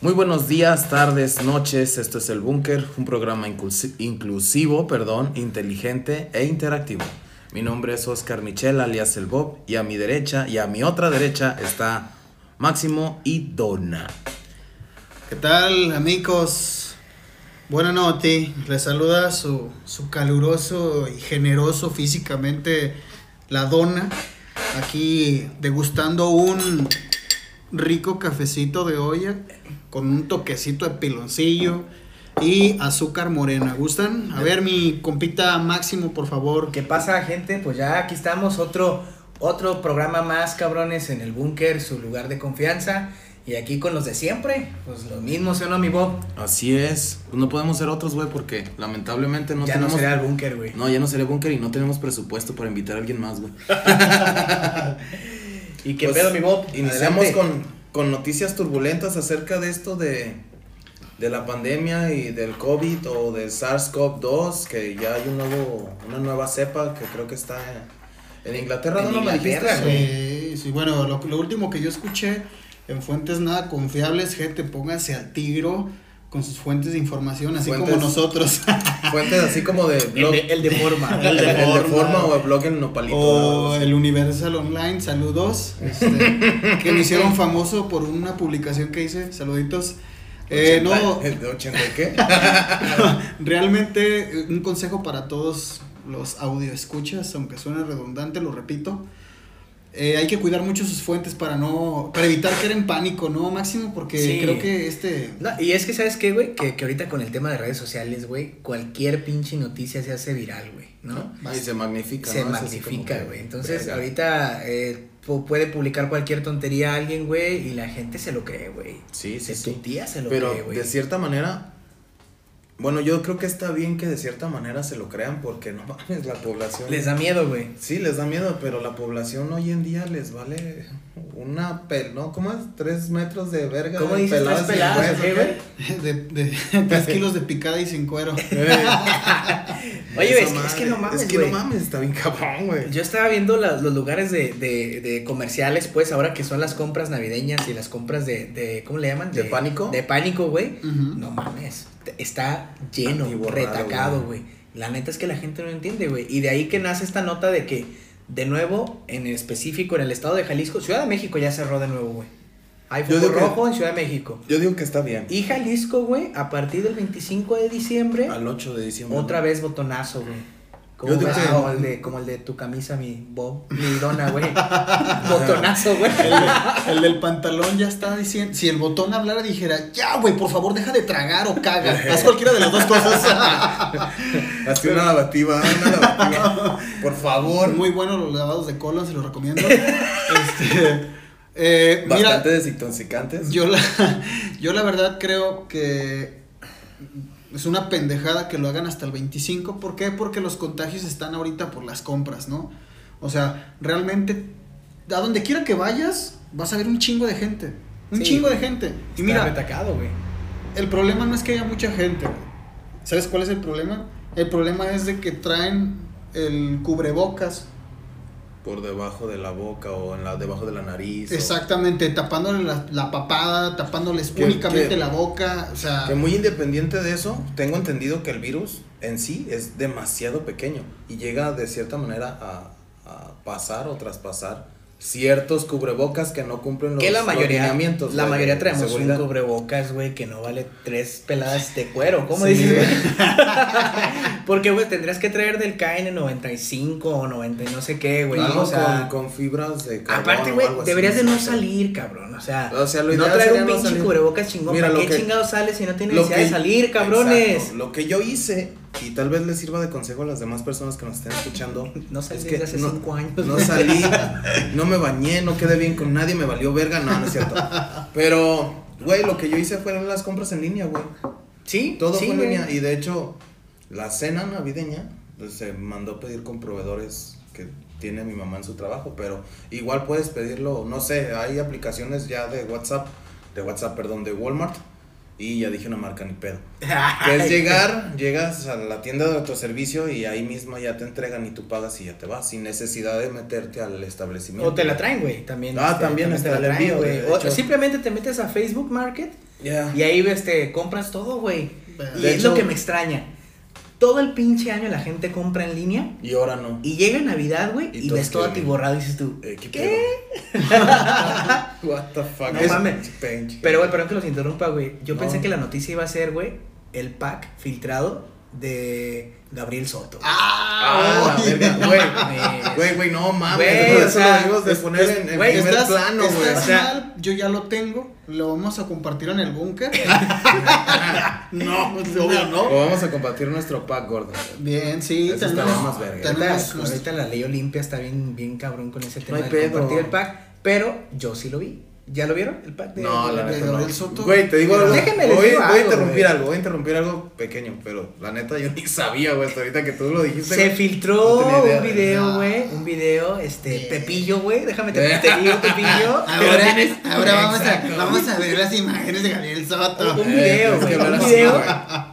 Muy buenos días, tardes, noches. Esto es El Búnker, un programa inclusi- inclusivo, perdón, inteligente e interactivo. Mi nombre es Oscar Michel, alias El Bob, y a mi derecha y a mi otra derecha está Máximo y Donna. ¿Qué tal, amigos? Buenas noches. Les saluda su, su caluroso y generoso físicamente la dona. Aquí degustando un rico cafecito de olla con un toquecito de piloncillo y azúcar morena. ¿Gustan? A ver, mi compita Máximo, por favor. ¿Qué pasa, gente? Pues ya aquí estamos, otro, otro programa más, cabrones, en el búnker, su lugar de confianza. Y aquí con los de siempre, pues lo mismo, ¿sí o no, mi Bob? Así es. Pues no podemos ser otros, güey, porque lamentablemente no ya tenemos. no será el búnker, güey. No, ya no seré búnker y no tenemos presupuesto para invitar a alguien más, güey. ¿Y qué Pues, pedo, mi Bob? Iniciamos con, con noticias turbulentas acerca de esto de, de la pandemia y del COVID o del SARS-CoV-2, que ya hay un nuevo, una nueva cepa que creo que está en Inglaterra. En ¿no me Inglaterra, dijiste? güey. Sí, sí, bueno, lo, lo último que yo escuché en fuentes nada confiables, gente, pónganse al tiro con sus fuentes de información, así Fuentes- como nosotros. Fuentes así como de blog. El de, el de forma. el de, el de Forma. o el blog en Nopalito. o el Universal Online, saludos. este, que me hicieron famoso por una publicación que hice, saluditos. Eh, no, ¿El de 80 y qué? realmente eh, un consejo para todos los audio escuchas, aunque suene redundante, lo repito. Eh, hay que cuidar mucho sus fuentes para no para evitar caer en pánico, ¿no, Máximo? Porque Sí. creo que este No, y es que, ¿sabes qué, güey? Que, que ahorita con el tema de redes sociales, güey, cualquier pinche noticia se hace viral, güey, ¿no? Y se magnifica. se magnifica, güey. Entonces, verga. ahorita eh, pu- puede publicar cualquier tontería a alguien, güey, y la gente se lo cree, güey. Sí, sí, De sí. tu tía se lo Pero cree, güey. de cierta manera, bueno, yo creo que está bien que de cierta manera se lo crean porque no mames, la población. Les da miedo, güey. Sí, les da miedo, pero la población hoy en día les vale una pel, ¿no? ¿Cómo es? Tres metros de verga. ¿Cómo de dices tres sin peladas, hueso, o qué, ¿qué? de, de 3 kilos de picada y sin cuero. Oye, Esa es que, es que no mames, Es que güey. no mames, está bien cabrón, güey. Yo estaba viendo la- los lugares de, de, de comerciales, pues, ahora que son las compras navideñas y las compras de, de ¿cómo le llaman? ¿De pánico? De pánico, güey. No mames, está lleno, retacado, güey. La neta es que la gente no entiende, güey. Y de ahí que nace esta nota de que, de nuevo, en específico en el estado de Jalisco, Ciudad de México ya cerró de nuevo, güey. Hay que- rojo en Ciudad de México. Yo digo que está bien. Y Jalisco, güey, a partir del 25 de diciembre, Al 8 de diciembre. otra vez botonazo, güey. Como, Yo como el de, como el de tu camisa, mi Bob, mi dona, güey. Botonazo, güey. El, de- el del pantalón ya está diciendo. Si el botón hablara, dijera, ya, güey, por favor, deja de tragar o caga. Haz cualquiera de las dos cosas. Hazte una lavativa, una lavativa. Por favor. Muy buenos los lavados de colon, se los recomiendo. Este, eh, mira, Bastante desintoxicantes. yo la, yo la verdad creo que es una pendejada que lo hagan hasta el 25. ¿Por qué? Porque los contagios están ahorita por las compras, ¿no? O sea, realmente, a donde quiera que vayas, vas a ver un chingo de gente. Un Sí. chingo de gente. Y mira, retacado, güey. el problema no es que haya mucha gente, güey. ¿Sabes cuál es el problema? El problema es de que traen el cubrebocas. Por debajo de la boca o en la, debajo de la nariz. o- Exactamente, tapándole la, la papada, tapándoles Que- únicamente que- la boca. O sea, Que muy independiente de eso, tengo entendido que el virus en sí es demasiado pequeño y llega de cierta manera a, a pasar o traspasar ciertos cubrebocas que no cumplen los, Que la los mayoría, lineamientos, la mayoría de traemos un cubrebocas, güey, que no vale tres peladas de cuero. ¿Cómo Sí, dices, güey. Porque, güey, tendrías que traer del KN95 o 90 y no sé qué, güey. Algo o sea, con, con fibras de carbono aparte, güey, así, deberías de no salir, cabrón. O sea, O sea, lo no traer un pinche cubrebocas chingón. Mira, ¿Para qué que- chingados sales si no tienes necesidad de que- salir, cabrones? Exacto, Lo que yo hice, y tal vez les sirva de consejo a las demás personas que nos estén escuchando. No salí es que desde hace no, cinco años. No salí, no me bañé, no quedé bien con nadie, me valió verga, no, no es cierto. Pero, güey, lo que yo hice fueron las compras en línea, güey. Sí, Todo sí, fue en güey. línea. Y de hecho, la cena navideña pues, se mandó pedir con proveedores que tiene mi mamá en su trabajo, pero igual puedes pedirlo, no sé, hay aplicaciones ya de WhatsApp, de WhatsApp, perdón, de Walmart, Y ya dije una marca ni pedo. Que es llegar, llegas a la tienda de autoservicio y ahí mismo ya te entregan y tú pagas y ya te vas, sin necesidad de meterte al establecimiento. O te la traen, güey, también. Ah, este, también te está la el traen, güey. O hecho. simplemente te metes a Facebook Market y ahí este, compras todo, güey. Y es lo que me extraña. Todo el pinche año la gente compra en línea Y ahora no. y llega Navidad, güey, Y y, ves todo atiborrado y dices tú, Eh, ¿Qué? ¿qué? What the fuck. No Es- mames. Pinche. Pero, güey, perdón que los interrumpa, güey. Yo No. pensé que la noticia iba a ser, güey, el pack filtrado de Gabriel Soto. Ah, verga, no güey. Güey, güey, no mames. Güey, Güey, o eso sea, lo debimos de es- poner es- en, primer estás, plano, güey. O sea- yo ya lo tengo, lo vamos a compartir en el búnker. No, pues, obvio no. O vamos a compartir nuestro pack gordo. Bien, sí, Eso tenemos, estaba más verga. tenemos Ahorita, la ley Olimpia está bien, bien cabrón con ese tema hay de pedo. compartir el pack. Pero yo sí lo vi. ¿Ya lo vieron? El pack de No, la de neta Gabriel no. Soto. Güey, te digo algo. Déjenme les voy, voy a interrumpir güey. algo, voy a interrumpir algo pequeño, pero la neta yo ni sabía, güey, hasta ahorita que tú lo dijiste. Se güey. filtró No tenía idea. un video, güey. Un video, este. Pepillo, güey. Déjame te, te digo, Pepillo. Ahora, tienes- ahora vamos, a, vamos a ver las imágenes de Gabriel Soto. Un video, güey. Un video.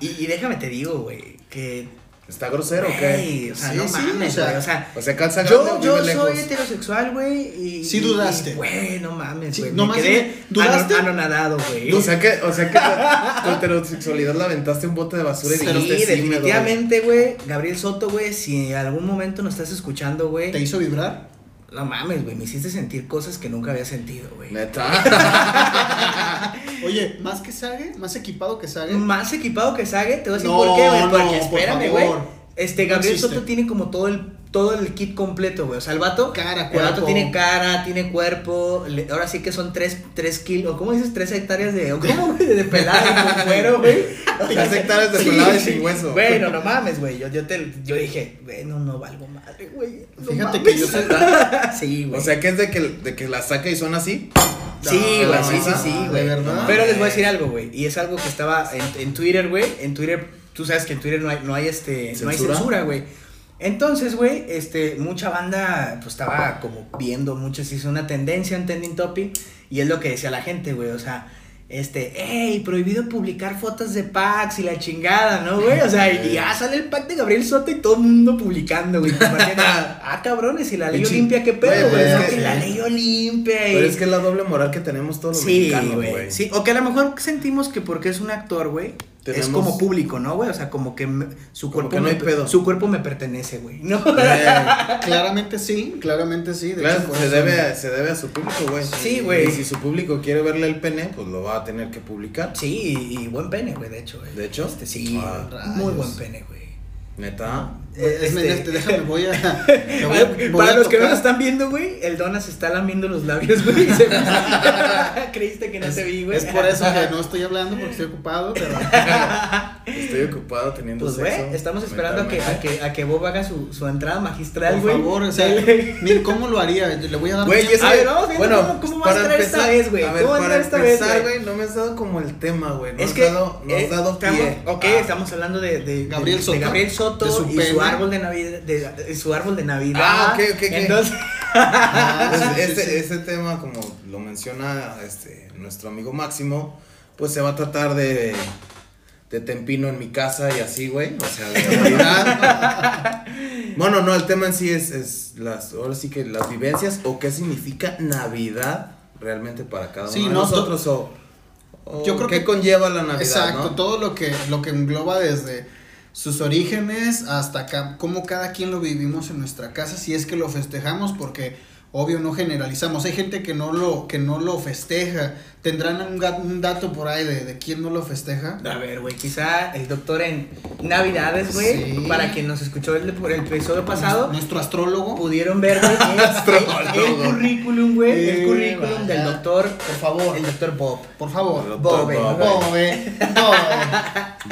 y déjame te digo, güey, que. ¿Está grosero o güey, qué? O sea, Sí, no sí, mames, o sea, güey. O sea, O sea, calza grande yo, yo lejos. soy heterosexual, güey. Y. Sí dudaste. y, Güey, no mames, Sí, güey. nomás me quedé ¿dudaste? ano- anonadado, güey. O sea que, o sea que tu, heterosexualidad la aventaste un bote de basura y Sí, dijiste sí, me doy". definitivamente, güey. Gabriel Soto, güey, si en algún momento nos estás escuchando, güey. ¿Te hizo vibrar? No mames, güey, me hiciste sentir cosas que nunca había sentido, güey. Neta. Oye, más que Sage, más equipado que Sage. Más equipado que Sage, te voy a decir No, por qué, güey. no, Porque por espérame, favor. güey. Este, No Gabriel. Soto tiene como todo el, todo el kit completo, güey. O sea, el vato. Cara, El vato cuerpo. tiene cara, tiene cuerpo. le- ahora sí que son tres, tres kilos. ¿Cómo dices? Tres hectáreas de. ¿Cómo, güey? De pelada con cuero, güey. Tres hectáreas de pelada y sin hueso. Güey, no, no mames, güey. Yo, yo, te, yo dije, güey, no, no valgo madre, güey. no Fíjate mames. que yo soy- sí, güey. O sea que es de que, de que la saca y son así. Sí, No, güey, sí, sí, sí, de güey. verdad. Pero les voy a decir algo, güey. Y es algo que estaba en, en Twitter, güey. En Twitter, tú sabes que en Twitter no hay, no hay este, no hay ¿Censura? censura, güey. Entonces, güey, este, mucha banda, pues estaba como viendo, muchos hizo una tendencia en Trending Topic. Y es lo que decía la gente, güey. O sea, este, hey, prohibido publicar fotos de packs y la chingada, ¿no, güey? O sea, y ya sale el pack de Gabriel Soto y todo el mundo publicando, güey. ah, cabrones, y la ley Olimpia, ¿qué pedo, güey? pero es que- la ley Olimpia. y- Pero es que es la doble moral que tenemos todos los Sí, mexicanos, güey. Sí, o que a lo mejor sentimos que porque es un actor, güey, es como público, ¿no, güey? O sea, como que me- su Como cuerpo que no me, pedo. su cuerpo me pertenece, güey. No. Eh, Claramente sí, claramente sí. De claro, hecho, se debe, a, se debe a su público, güey. Sí, güey. Y si su público quiere verle el pene, pues lo va a tener que publicar. Sí, y, y buen pene, güey, de hecho, güey. ¿De hecho? Este, sí, Ah, muy buen pene, güey. Neta. Eh, es- Este- este, déjame, voy a. me voy a- voy Para a los que no nos están viendo, güey, el Dona se está lamiendo los labios, güey. se- Creíste que no te vi, güey. Es por eso que no estoy hablando porque estoy ocupado, pero. Estoy ocupado teniendo Pues, sexo. güey, estamos esperando a que, a, que, a que Bob haga su, su entrada magistral, Por güey. favor, o sea, mira, ¿cómo lo haría? Le voy a dar. Güey, mucho- es A ver, vamos bueno, cómo- cómo va a estar esta empezar, vez, güey. A ver, ¿Cómo va a para estar esta vez, empezar, güey? no me has dado como el tema, güey. No es has que dado, no has eh, dado estamos, pie. ok, Ah. estamos hablando de, de, Gabriel Soto, de Gabriel Soto de su y su. Árbol de Navidad, de, de su árbol de Navidad. Ah, ok, ok, ok. Entonces, Ah, Pues sí, sí, este, este tema, como lo menciona este, nuestro amigo Máximo, pues se va a tratar de, de Tempino en mi casa y así, güey. O sea, de Navidad. bueno, no, el tema en sí es, es las, ahora sí que las vivencias o qué significa Navidad realmente para cada uno Sí, de no, nosotros o, o Yo creo qué que- conlleva la Navidad, Exacto, ¿no? todo lo que, lo que engloba desde sus orígenes hasta acá, cómo cada quien lo vivimos en nuestra casa, si es que lo festejamos, porque obvio no generalizamos. Hay gente que no lo, que no lo festeja. ¿Tendrán un, dato por ahí de, de quién no lo festeja? a ver, güey, quizá el doctor en Navidades, güey, Sí. para quien nos escuchó el, por el episodio pasado, Nuestro astrólogo. pudieron ver, güey, el, el, el currículum, güey, el Eh, currículum del doctor, Por favor, el doctor Bob. por favor. El Bobe, Bobe.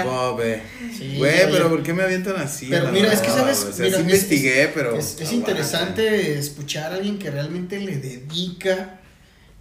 Bobe. Sí, Güey, pero ¿por qué me avientan así? Pero mira, es que sabes? O sea, mira, sí es- investigué, es- pero. Es, interesante escuchar a alguien que realmente le dedica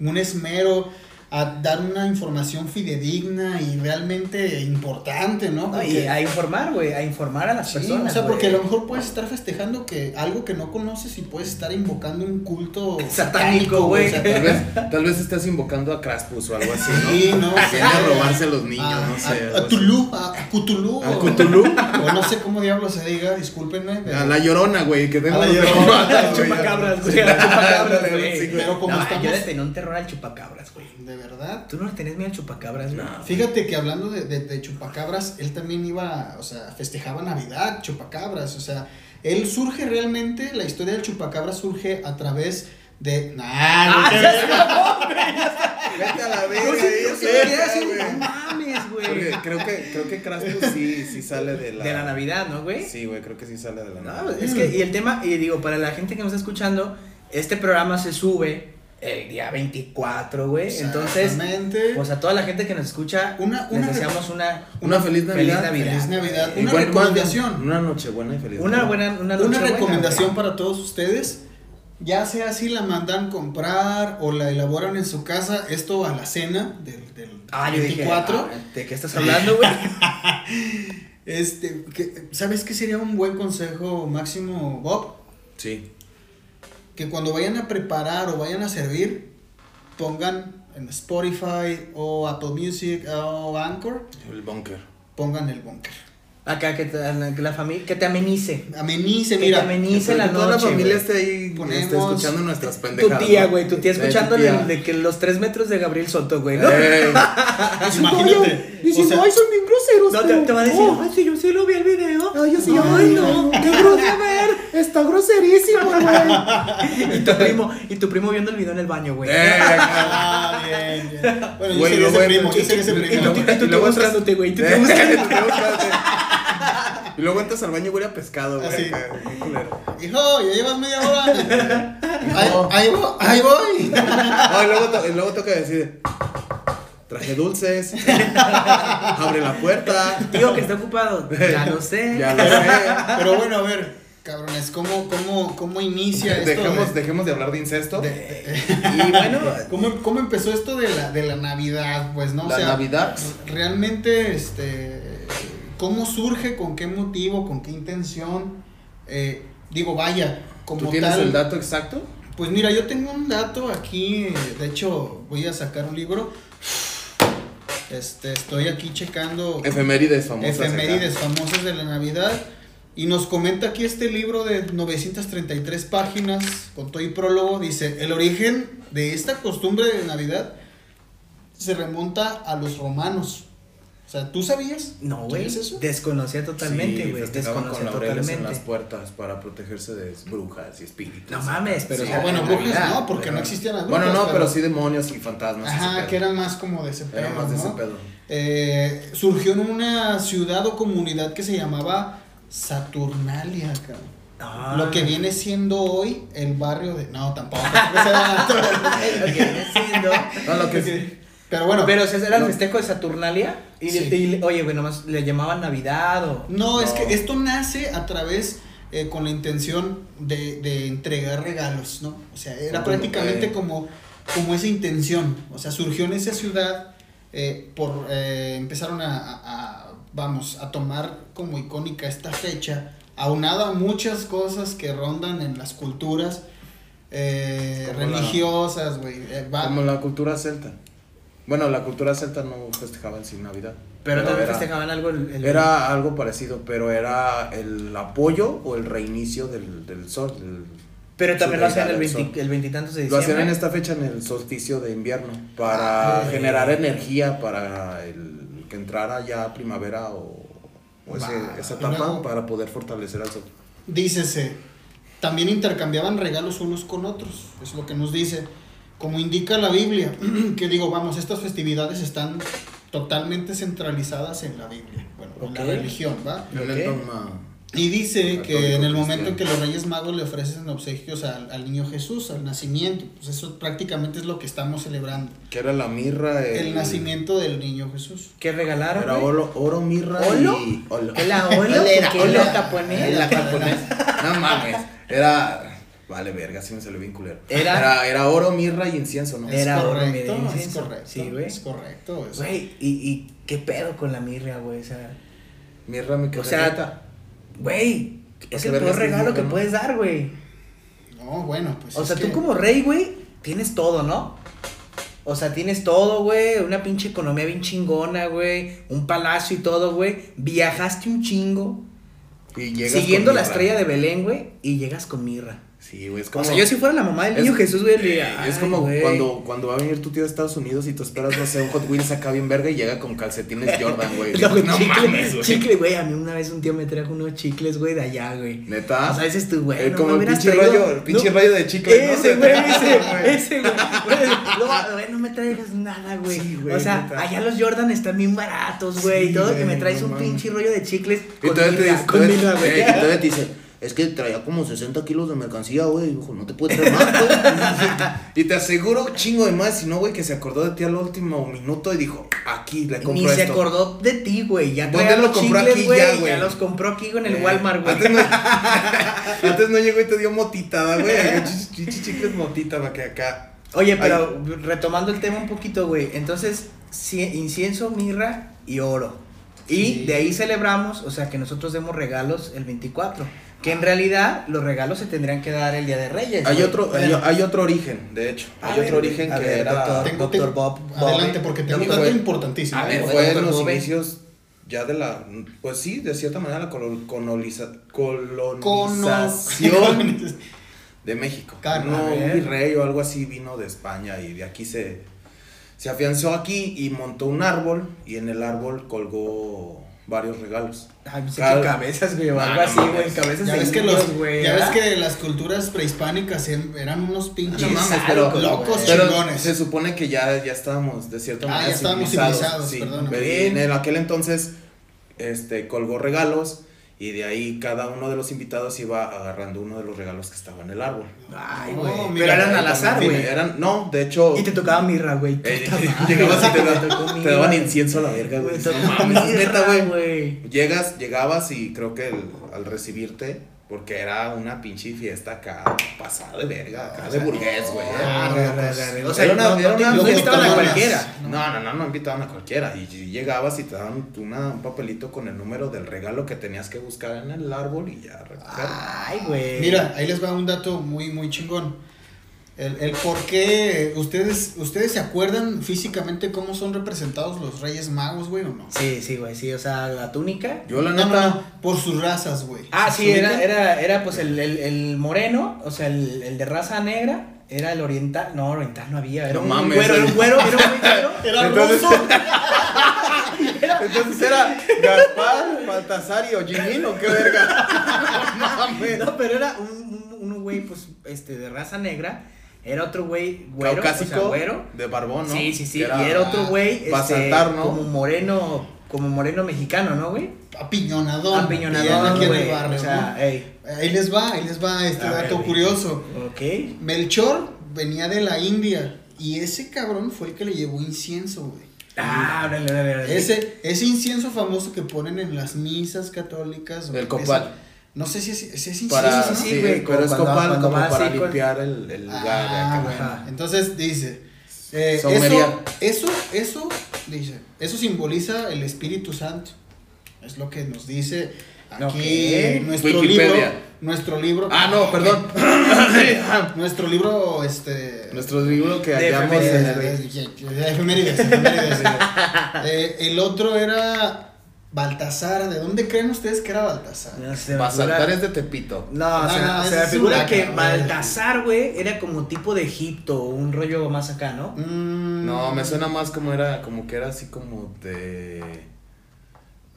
un esmero a dar una información fidedigna y realmente importante, ¿no? No, y a informar, güey, a informar a las Sí, personas. o sea, porque a lo mejor puedes estar festejando que algo que no conoces y puedes estar invocando un culto Satánico, güey. o sea, Tal vez, tal vez estás invocando a Kraspus o algo así, ¿no? Sí, no. Viene a robarse a los niños, a, no sé. A, algo a. Tulu, a, a Cthulhu. ¿A o- Cthulhu? O no sé cómo diablo se diga, discúlpenme. pero- A la llorona, güey, que A tenemos la Llorona, güey. Al chupacabras, güey. Al chupacabras, ándale, güey. sí, güey. Pero como no, estamos- yo le tenía un terror al chupacabras, güey. Verdad. ¿Tú no le tenías miedo al chupacabras, güey? No. Fíjate que hablando de, de, de chupacabras, él también iba, o sea, festejaba Navidad, chupacabras, o sea, él surge realmente, la historia del chupacabras surge a través de... Nah, Ah, no, Vete a la verga, así, güey. no mames, güey. creo que, creo que Kraspus sí, sí sale de la... De la Navidad, ¿no, güey? Sí, güey, creo que sí sale de la No, Navidad. es que, y el tema, y digo, para la gente que nos está escuchando, este programa se sube el día 24, güey. Entonces, Exactamente. pues a toda la gente que nos escucha, Una- les una- deseamos una, Una feliz Navidad. Feliz Navidad. Feliz Navidad. Y Una recomendación. Una noche buena y feliz una Navidad. buena, una, Una noche buena, recomendación para todos ustedes. Ya sea si la mandan comprar o la elaboran en su casa, esto a la cena del, del Ah, yo dije, 24. ah, ¿de qué estás hablando, güey? Este, que- ¿sabes qué sería un buen consejo máximo, Bob? Sí. Que cuando vayan a preparar o vayan a servir, pongan en Spotify o Apple Music o Anchor, El bunker. pongan el bunker. Acá que te, que la familia, que te amenice. Amenice, Que mira. te amenice la Que toda la noche, familia esté ahí Ponemos esté escuchando nuestras Tu pendejadas. tía, ¿no? güey, tu tía Eh, tu escuchando tía. de, de que los tres metros de Gabriel Soto, güey, ¿no? Eh, Imagínate. o sea, son bien groseros. No, te, te va a decir, Oh. ay, sí, yo sí lo vi el video. Ay, yo sí, Ay, ay, no, no. qué grosero ver. está groserísimo, güey. Y tu primo, y tu primo viendo el video en el baño, güey. Eh, Ah, bien, bien. Bueno, yo Güey, sería ese luego- primo, yo sería ese primo. tu, y tu luego entras- buscándote, güey. tu Eh, tío buscándote. Y luego entras al baño y huele a pescado, güey. Así. Hijo, ya llevas media hora. Ahí, ahí voy, ahí voy. No, y luego, to- y luego toca decir, traje dulces, abre la puerta. Tío, que está ocupado. Ya lo sé. Ya lo sé. Pero bueno, a ver, cabrones, ¿cómo, cómo, cómo inicia esto? Dejemos, de- dejemos de hablar de incesto. de- Y bueno, ¿cómo, ¿Cómo empezó esto de la, de la Navidad? Pues, ¿no? O la sea, Navidad. realmente, este, ¿cómo surge? ¿Con qué motivo? ¿Con qué intención? Eh, digo, vaya, como ¿Tú tienes tal. el dato exacto? Pues mira, yo tengo un dato aquí, eh, de hecho voy a sacar un libro. Este, estoy aquí checando Efemérides famosas. efemérides famosas de la Navidad y nos comenta aquí este libro de 933 páginas con todo y prólogo, dice, el origen de esta costumbre de Navidad se remonta a los romanos. O sea, ¿tú sabías? no, güey. ¿Sabes eso? Desconocía totalmente, güey. Desconocía con laureles en las totalmente. puertas para protegerse de brujas y espíritus. No mames, pero o sea, bueno, en brujas Navidad, no, porque Pero- no existían las Bueno, brujas. no, pero sí demonios y fantasmas. Ajá, que era más como de ese Era pedo, más de ese pedo. Eh, surgió en una ciudad o comunidad que se llamaba Saturnalia, cabrón. Ah. Lo que viene siendo hoy el barrio de. No, tampoco. No, lo que. Pero bueno. Pero o sea, era el no- festejo de Saturnalia. Y, Sí. y- oye, güey, nomás le llamaban Navidad o. No, es que esto nace a través. eh, con la intención de, de entregar regalos, ¿no? O sea, era Como, prácticamente como, como esa intención. O sea, surgió en esa ciudad. eh, por eh, empezaron a, a- a, vamos, a tomar como icónica esta fecha. Aunada a muchas cosas que rondan en las culturas eh, religiosas, güey. eh, va- Como la cultura celta. Bueno, la cultura celta no festejaban sin Navidad. Pero también era, festejaban algo el. el- Era algo parecido, pero era el apoyo o el reinicio del, del sol. del- Pero también lo hacían el, llegada del 20 el veintitantos de Lo diciembre. hacían en esta fecha, en el solsticio de invierno, para Ah, generar energía para el que entrara ya primavera o, o ese- esa etapa luego- para poder fortalecer al sol. Dícese, también intercambiaban regalos unos con otros, es lo que nos dice. Como indica la Biblia, que digo, vamos, estas festividades están totalmente centralizadas en la Biblia, bueno, en la religión, ¿va? En Ok. el dogma Y dice Católico que en el momento en que los Reyes Magos le ofrecen obsequios al, al niño Jesús, al nacimiento, pues eso prácticamente es lo que estamos celebrando, que era la mirra, el, nacimiento del niño Jesús. ¿Qué regalaron? Era oro, oro mirra ¿Olo? y olo. ¿Es la olo? Olera, ¿Por qué lo olera. japonés? Olera. La japonés. No mames. Era. Vale, verga, sí me salió bien culero. Era- Era, era, oro, mirra y incienso, ¿no? Era es oro, mira, es incienso. correcto. Sí, güey. Es correcto. eso. Güey, ¿y, ¿y qué pedo con la mirra, güey? O sea, Mirra me O sea, güey, es el peor es regalo mirra, que ¿no? puedes dar, güey. No, bueno, pues. O es sea, tú que- como rey, güey, tienes todo, ¿no? O sea, tienes todo, güey, una pinche economía bien chingona, güey, un palacio y todo, güey. Viajaste un chingo, Y llegas siguiendo con la mirra. estrella de Belén, güey, y llegas con mirra. Sí, güey, es como. O sea, yo si fuera la mamá del es- niño Jesús, güey, le diría, es "Ay, como güey". cuando, cuando va a venir tu tío de Estados Unidos y tú esperas, no sé, un Hot Wheels acá bien verga y llega con calcetines Jordan, güey. No, güey, chicle, mames, güey. chicle, güey. A mí una vez un tío me trajo unos chicles, güey, de allá, güey. Neta. O sea, dices tú, güey. Eh, no como el pinche traído- rayo, el pinche no, rayo de chicle. ¿no? Ese, güey, ese, ese, güey. Güey, No, güey, no me traigas nada, güey. Sí, güey, o sea, neta. allá los Jordan están bien baratos, güey. Sí, y todo que me traes no un pinche rollo de chicles. Y todavía te dice, es que traía como 60 kilos de mercancía, güey. Dijo, no te puede traer más, güey. y te aseguro, chingo de más, si no, güey, que se acordó de ti al último minuto y dijo, aquí le compro Ni se esto. acordó de ti, güey. Ya ¿Dónde lo compró aquí güey. ya, Ya, güey? los compró aquí en el Eh, Walmart, güey. Antes no, antes no llegó y te dio motitada, güey. Chicles motita, para que acá. Oye, pero retomando el tema un poquito, güey. Entonces, ci- incienso, mirra y oro. Y Sí. de ahí celebramos, o sea, que nosotros demos regalos el 24. Que en realidad los regalos se tendrían que dar el Día de Reyes. Hay otro, hay, otro origen, de hecho. A Hay ver, otro origen que ver, era. doctor. Tengo, Doctor tengo- Bob, Bob, Adelante, porque tengo un dato importantísimo. A ver, fue en los inicios ya de la. Pues sí, de cierta manera, la colo- coloniza- Cono- colonización de México. No, un virrey o algo así vino de España y de aquí se, se afianzó aquí y montó un árbol y en el árbol colgó varios regalos. Ay, pensé Cada- que cabezas, güey, o algo así, güey. Cabezas Ya de ves que los, güey, ya ves que las culturas prehispánicas eran unos pinches No mames, pero, locos pero chingones. se supone que ya, ya estábamos de cierta Ah, manera ya estábamos civilizados, sí. perdóname. En el- aquel entonces este colgó regalos y de ahí cada uno de los invitados iba agarrando uno de los regalos que estaba en el árbol. Ay, No, güey. mira, Pero eran al azar, güey. Eran, no, de hecho Y te tocaba mirra, güey. eh, llegabas y te, me da- tocó te daban incienso a la verga, güey. No mames, es neta, güey. Llegas, llegabas y creo que el- al recibirte, porque era una pinche fiesta acá pasada de verga, acá de burgués, güey. Ah, arre. O sea, no, no, invitaban a cualquiera. No, no, no, no invitaban a cualquiera. Y, llegabas y te daban un papelito con el número del regalo que tenías que buscar en el árbol y ya recoger. Ay, güey. Mira, ahí les va un dato muy, muy chingón. El, el por qué, ¿ustedes, ¿ustedes se acuerdan físicamente cómo son representados los Reyes Magos, güey, o no? Sí, sí, güey, sí. O sea, la túnica. Yo la No, neta. no, no, por sus razas, güey. Ah, ¿Se sí, era, era, era pues el, el, el moreno, o sea, el, el de raza negra. Era el oriental. No, oriental no había. Era No un mames, güero, era el- un güero, era un güero. Era Entonces- ruso. Entonces era Gaspar, Baltasar y Ojimín o qué verga. No mames. No, pero era un, un, un güey, pues, este, de raza negra. Era otro güey, güero, Caucásico, o sea, güero. de barbón, ¿no? Sí, sí, sí. Y era otro güey, para este, saltar, ¿no? como moreno, como moreno mexicano, ¿no, güey? Apiñonadón. Apiñonadón, güey. barrio, O sea, ey. ¿no? Ahí les va, ahí les va este A dato curioso. Ok. Melchor venía de la India y ese cabrón fue el que le llevó incienso, güey. Ah, órale, órale, órale. Ese, ese incienso famoso que ponen en las misas católicas. güey, El copal. ese- no sé si es, si es incienso. Para, sí, sí, sí, güey, pero es cuando- copal cuando como para con- limpiar el, el lugar. Ah, acá. bueno. Ajá. Entonces dice, eh, eso, eso, eso, dice, eso simboliza el Espíritu Santo. Es lo que nos dice aquí nuestro Wikipedia. libro. Nuestro libro. Ah, no, perdón. Nuestro libro, este. Nuestro libro que hallamos de- efemérides, efemérides, sí. Eh, el otro era Baltasar. ¿De dónde creen ustedes que era Baltasar? No sé, me Basaltar figura- es de Tepito. No, o No, sea, no, o ese sea, me es figura que. Baltasar, güey, era como tipo de Egipto, un rollo más acá, ¿no? Mm, No, me suena más como era, como que era así como de.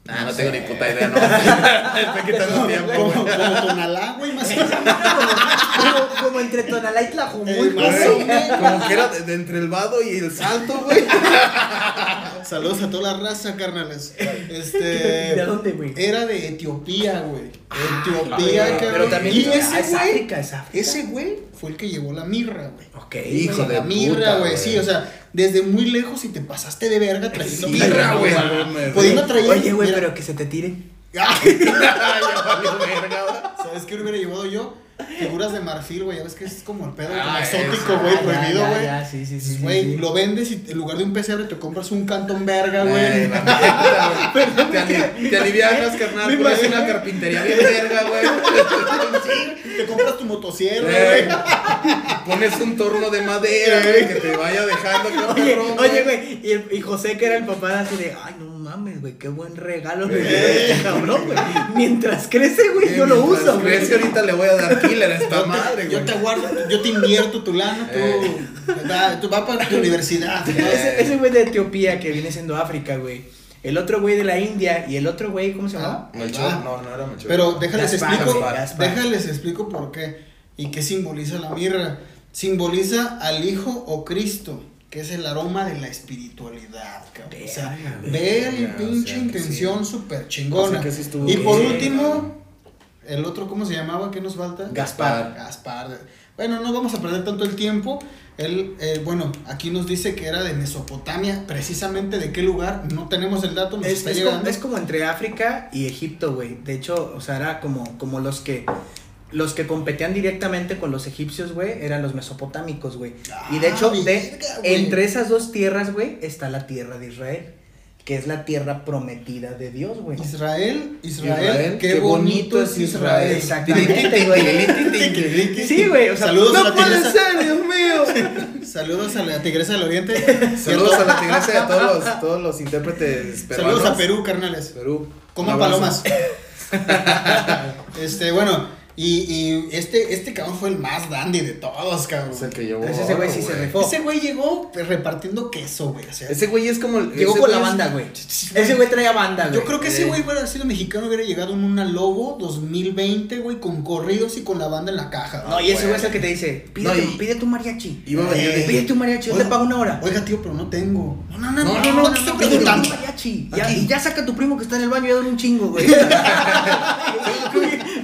Ah, no, No tengo sé. ni puta idea, no. Estoy quitando tiempo, Como, como Tonalá, güey, más o menos. como, como entre Tonalá y Eh, Tlajumulco, más güey. o menos. Como que era de, de entre el vado y el salto, güey. Saludos a toda la raza, carnales. ¿De Este. dónde, güey? Era de Etiopía, güey. Ah, Etiopía, cabrón. Pero también y ese es güey, África, es África. ese güey fue el que llevó la mirra, güey. Ok. Hijo de la mirra, puta, güey. güey. Sí, o sea, desde muy lejos y te pasaste de verga trayendo Sí, mirra, güey. Pudiendo traer. Oye, güey, mira, pero que se te tire. ¿Sabes qué hubiera llevado yo? Figuras de marfil, güey. Ya ves que es como el pedo Ah, exótico, güey, prohibido, güey. ya, sí, sí, sí, Güey, sí, lo vendes y en lugar de un pesebre te compras un cantón verga, güey. Te, ali- te alivianas, carnal. Me Pones una carpintería bien verga, güey. Te compras tu motosierra, güey. Pones un torno de madera, güey, que te vaya dejando Oye, güey, y José, que era el papá, así de, ay, no mames, güey, qué buen regalo le dio este cabrón, güey. Mientras crece, güey, yo lo uso, güey. crece, ahorita le voy a dar killer a esta Yo madre, yo güey. te guardo, yo te invierto tu lana, tú, Eh. tú vas para tu universidad. Ese ese güey de Etiopía que viene siendo África, güey. El otro güey de la India y el otro güey, ¿cómo se llama? Ah, Melchor, ah. no, no era Melchor. Pero déjales Gaspar, explico, Gaspar. déjales explico por qué y qué simboliza la mirra. Simboliza al Hijo o Cristo, que es el aroma de la espiritualidad, cabrón. O sea, ve o pinche sea, intención súper chingona. O sea, que sí estuvo y por bien. último, el otro, ¿cómo se llamaba? ¿Qué nos falta? Gaspar. Gaspar. Bueno, no vamos a perder tanto el tiempo. Él, eh, bueno, aquí nos dice que era de Mesopotamia. Precisamente de qué lugar, no tenemos el dato, nos Es, está es como, llegando. es como entre África y Egipto, güey. De hecho, o sea, era como, como los que los que competían directamente con los egipcios, güey, eran los mesopotámicos, güey. y de Ah, hecho, de, verga, entre esas dos tierras, güey, está la tierra de Israel, que es la tierra prometida de Dios, güey. Israel, Israel, Israel, qué, bonito es Israel. Exactamente, güey. Sí, güey, o sea, Saludos a no la puede tigresa. ser, Dios mío. Saludos a la tigresa del oriente. Saludos a la tigresa y a todos los, todos los intérpretes peruanos. Saludos a Perú, carnales. Perú. Coman palomas. este, bueno, y, y este, este cabrón fue el más dandy de todos, cabrón. Es el que llevó. Ese güey sí se rifó. Ese güey llegó repartiendo queso, güey. O sea, Ese güey es como. el- Llegó con la güey es- banda, güey. Ese güey traía banda, güey. Yo creo que ese Eh. güey hubiera sido mexicano, hubiera llegado en una Lobo 2020, güey, con corridos y con la banda en la caja. No, y ese güey. es el que te dice, pide, No, tu, y- pide tu mariachi. Iba a venir de- Pide tu mariachi, yo te pago una hora. Oiga, tío, pero no tengo. No, no, no, No, no, no, no, no, te estoy preguntando. tu mariachi. Ya, ya saca a tu primo que está en el baño y dale un chingo, güey.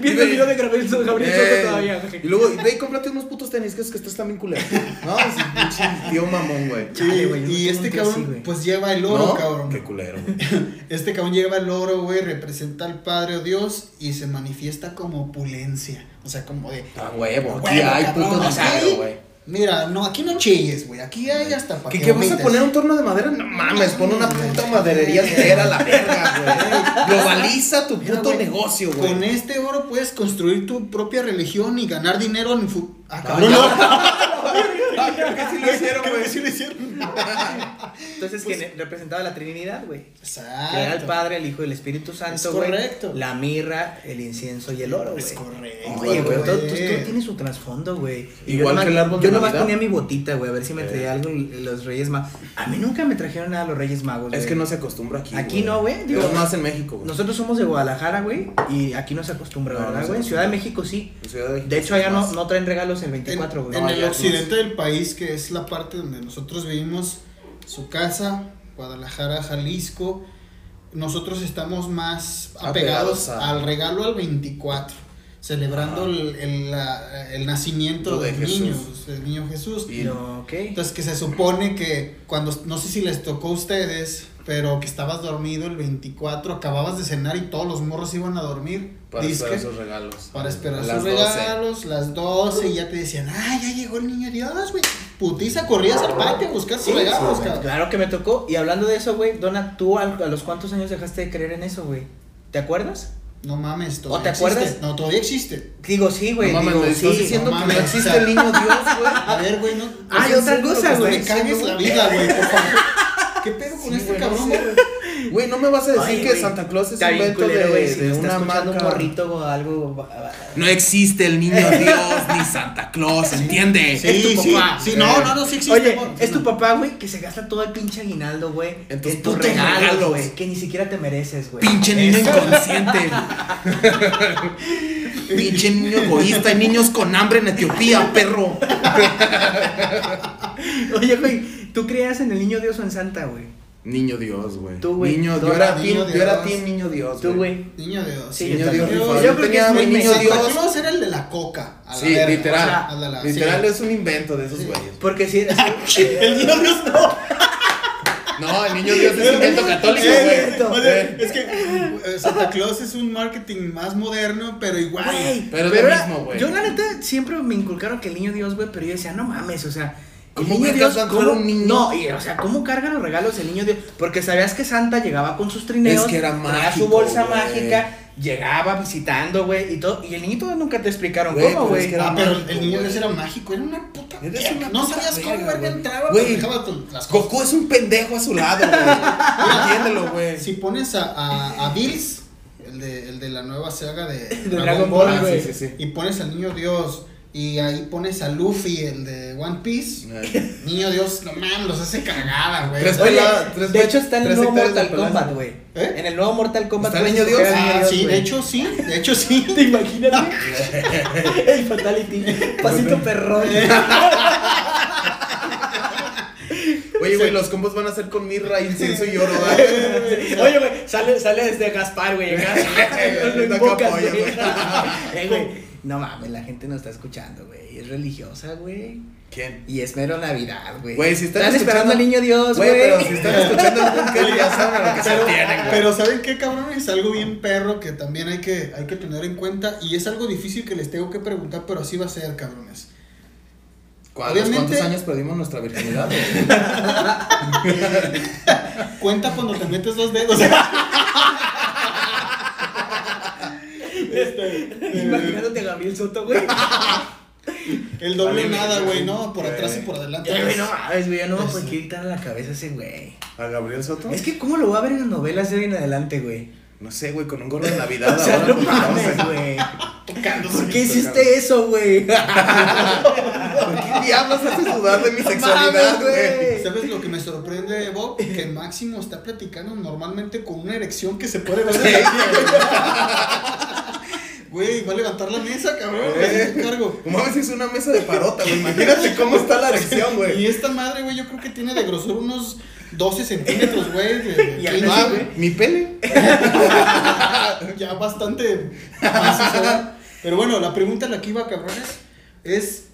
Viendo el video de Gabriel Soto Gabriel Soto Eh, todavía. Y luego, ve y cómprate unos putos tenis, que es que estás también culero. No, es un pinche tío mamón, güey. Sí, Chale, güey, y este cabrón, así, pues lleva el oro, ¿No? cabrón. Qué culero, güey. Este cabrón lleva el oro, güey, representa al Padre o Dios y se manifiesta como opulencia. O sea, como de. A huevo, aquí hay puto dinero, güey. Mira, no, aquí no chilles, güey. Aquí hay hasta para ¿Qué, qué vas a poner un torno de madera? No mames, pon una puta maderería entera a la verga, güey. Globaliza tu Mira, puto güey, negocio, Con güey. este oro puedes construir tu propia religión y ganar dinero en fu- Ah, No, cabrón, no. Ah, creo que sí lo hicieron, que güey. sí lo hicieron. Entonces, que representaba la Trinidad, güey. Exacto. Que era el Padre, el Hijo y el Espíritu Santo, güey. correcto. La mirra, el incienso y el oro, güey. Es correcto. Oye, güey, todo, todo- tiene su trasfondo, güey. Igual que el árbol Yo nomás ponía mi botita, güey, a ver si me Eh. traía algo los Reyes Magos. A mí nunca me trajeron nada los Reyes Magos, Es güey. que no se acostumbra aquí. Aquí no, güey, digo- más en México, güey. Nosotros somos de Guadalajara, güey, y aquí no se acostumbra, No, ¿verdad, güey? En Ciudad de México sí. De hecho, allá es no, traen regalos el 24, En, güey. en el es occidente del país, que es la parte donde nosotros vivimos, su casa, Guadalajara, Jalisco, nosotros estamos más Apegados apegados a- al regalo al 24, celebrando el, el, la- el nacimiento de del Jesús. niño, del niño Jesús. Y- No, ok. Entonces que se supone que cuando, no sé si les tocó a ustedes, pero que estabas dormido el 24, acababas de cenar y todos los morros iban a dormir. Para esperar sus regalos. para esperar sus las 12. regalos, las 12, y ya te decían, ah, ya llegó el niño Dios, güey. Putiza, corrías al patio a buscar Sí, regalos, sí, cabrón. Claro que me tocó. Y hablando de eso, güey, Dona, ¿tú a, a los cuántos años dejaste de creer en eso, güey? ¿Te acuerdas? No mames, ¿O todavía te acuerdas? No, todavía existe. Digo, sí, güey. No mames, digo, sí. diciendo no que no mames, existe o sea- el niño Dios, güey. A ver, güey, no. Ah, y no otra cosa, pues, no güey. me cagues la vida, güey, por favor. ¿Qué pedo con Sí, este cabrón, güey? Güey, no me vas a decir Ay, que. Santa Claus es bien invento culero, de, si una marca. un morrito o algo. No existe el niño Dios ni Santa Claus, ¿entiende? Sí, Es tu sí, papá. sí, no, no, no, sí existe. Oye, es tu papá, güey, que se gasta todo el pinche aguinaldo, güey. En tus putos regalos, regalos. güey. Que ni siquiera te mereces, güey. Pinche niño Eso. inconsciente. Pinche niño egoísta. Hay niños con hambre en Etiopía, perro. Oye, güey, ¿tú creías en el niño Dios o en Santa, güey? Niño Dios, güey. Tú, güey. Niño, yo era niño team, yo era Dios. team niño Dios, Tú, güey. Niño Dios. Sí, Niño Dios. Yo Yo creo que tenía es mi muy niño Santa Dios. Claus era el de la coca. a la Sí, verga, literal. o sea, a la- la- Literal sí. es un invento de esos güeyes. Porque si El niño Dios no. No, el niño Dios es invento católico, güey. o sea, Eh. es que eh, Santa Claus es un marketing más moderno, pero igual. Pero es lo mismo, güey. Yo, la neta, siempre me inculcaron que el niño Dios, güey, pero yo decía, no mames, o sea. El ¿Cómo niño Dios, ¿cómo- un niño? No, y, o sea, ¿cómo carga los regalos el niño Dios? Porque sabías que Santa llegaba con sus trineos, Es que era traía su mágico, bolsa güey. mágica, llegaba visitando, güey, y todo. Y el niñito nunca te explicaron Güey, cómo, es güey. que era Ah, pero mágico, el niño. Dios era mágico, era una puta. Una no puta sabías cómo verga, entraba, Güey, pero dejaba tu- las cosas. Goku es un pendejo a su lado, güey. Entiéndelo, güey. Si pones a, a, a Bills, el de, el de la nueva saga de Dragon Ball, Ah, güey. sí, sí, sí. y pones al niño Dios, y ahí pones a Luffy, el de One Piece, niño Dios, no mames, los hace cagada, güey. De hecho está en el nuevo Mortal. Kombat, güey. ¿Eh? En el nuevo Mortal Kombat. ¿Está niño Dios? Ah, niño sí, de hecho sí, de hecho sí. ¿Te imaginas? el fatality. Pasito perrón. Oye, güey, los combos van a ser con mirra, incienso y oro, güey. Oye, güey, sale, sale desde Gaspar, güey. capollo, güey. No mames, la gente no está escuchando, güey. Es religiosa, güey. ¿Quién? Y es mero Navidad, güey. Güey, si están esperando escuchando- al niño Dios, güey. Pero si están escuchando el bunker ya saben a lo que se Pero, tienen, güey. pero ¿saben qué, cabrón? Es algo bien perro que también hay que, hay que tener en cuenta y es algo difícil que les tengo que preguntar, pero así va a ser, cabrones. ¿Cuántos, obviamente- ¿Cuántos años perdimos nuestra virginidad? güey? Cuenta cuando te metes dos dedos. este, eh, Imagínate a Gabriel Soto, güey. el doble nada, güey. ¿no? Por atrás y por adelante. Eh, güey, no mames, güey. No, Es- pues qué quitar la cabeza ese güey. ¿A Gabriel Soto? Es que, ¿cómo lo voy a ver en las novelas de hoy en adelante, güey? No sé, güey, con un gorro de Navidad. O sea, ahora, no mames, güey. Tocándose. ¿Por qué hiciste eso, güey? ¿Por qué diablos haces dudar de mi sexualidad, güey. ¿Sabes lo que me sorprende, Bob? Que Máximo está platicando normalmente con una erección que se puede ver. Güey. Va a levantar la mesa, cabrón. Eh. me cargo. No mames, es una mesa de parota, güey. Imagínate cómo está la erección, Y güey. esta madre, güey, yo creo que tiene de grosor unos 12 centímetros, güey. de- Y a de- veces, Ah, güey. mi pene. ya bastante. Pero bueno, la pregunta a la que iba, cabrones, es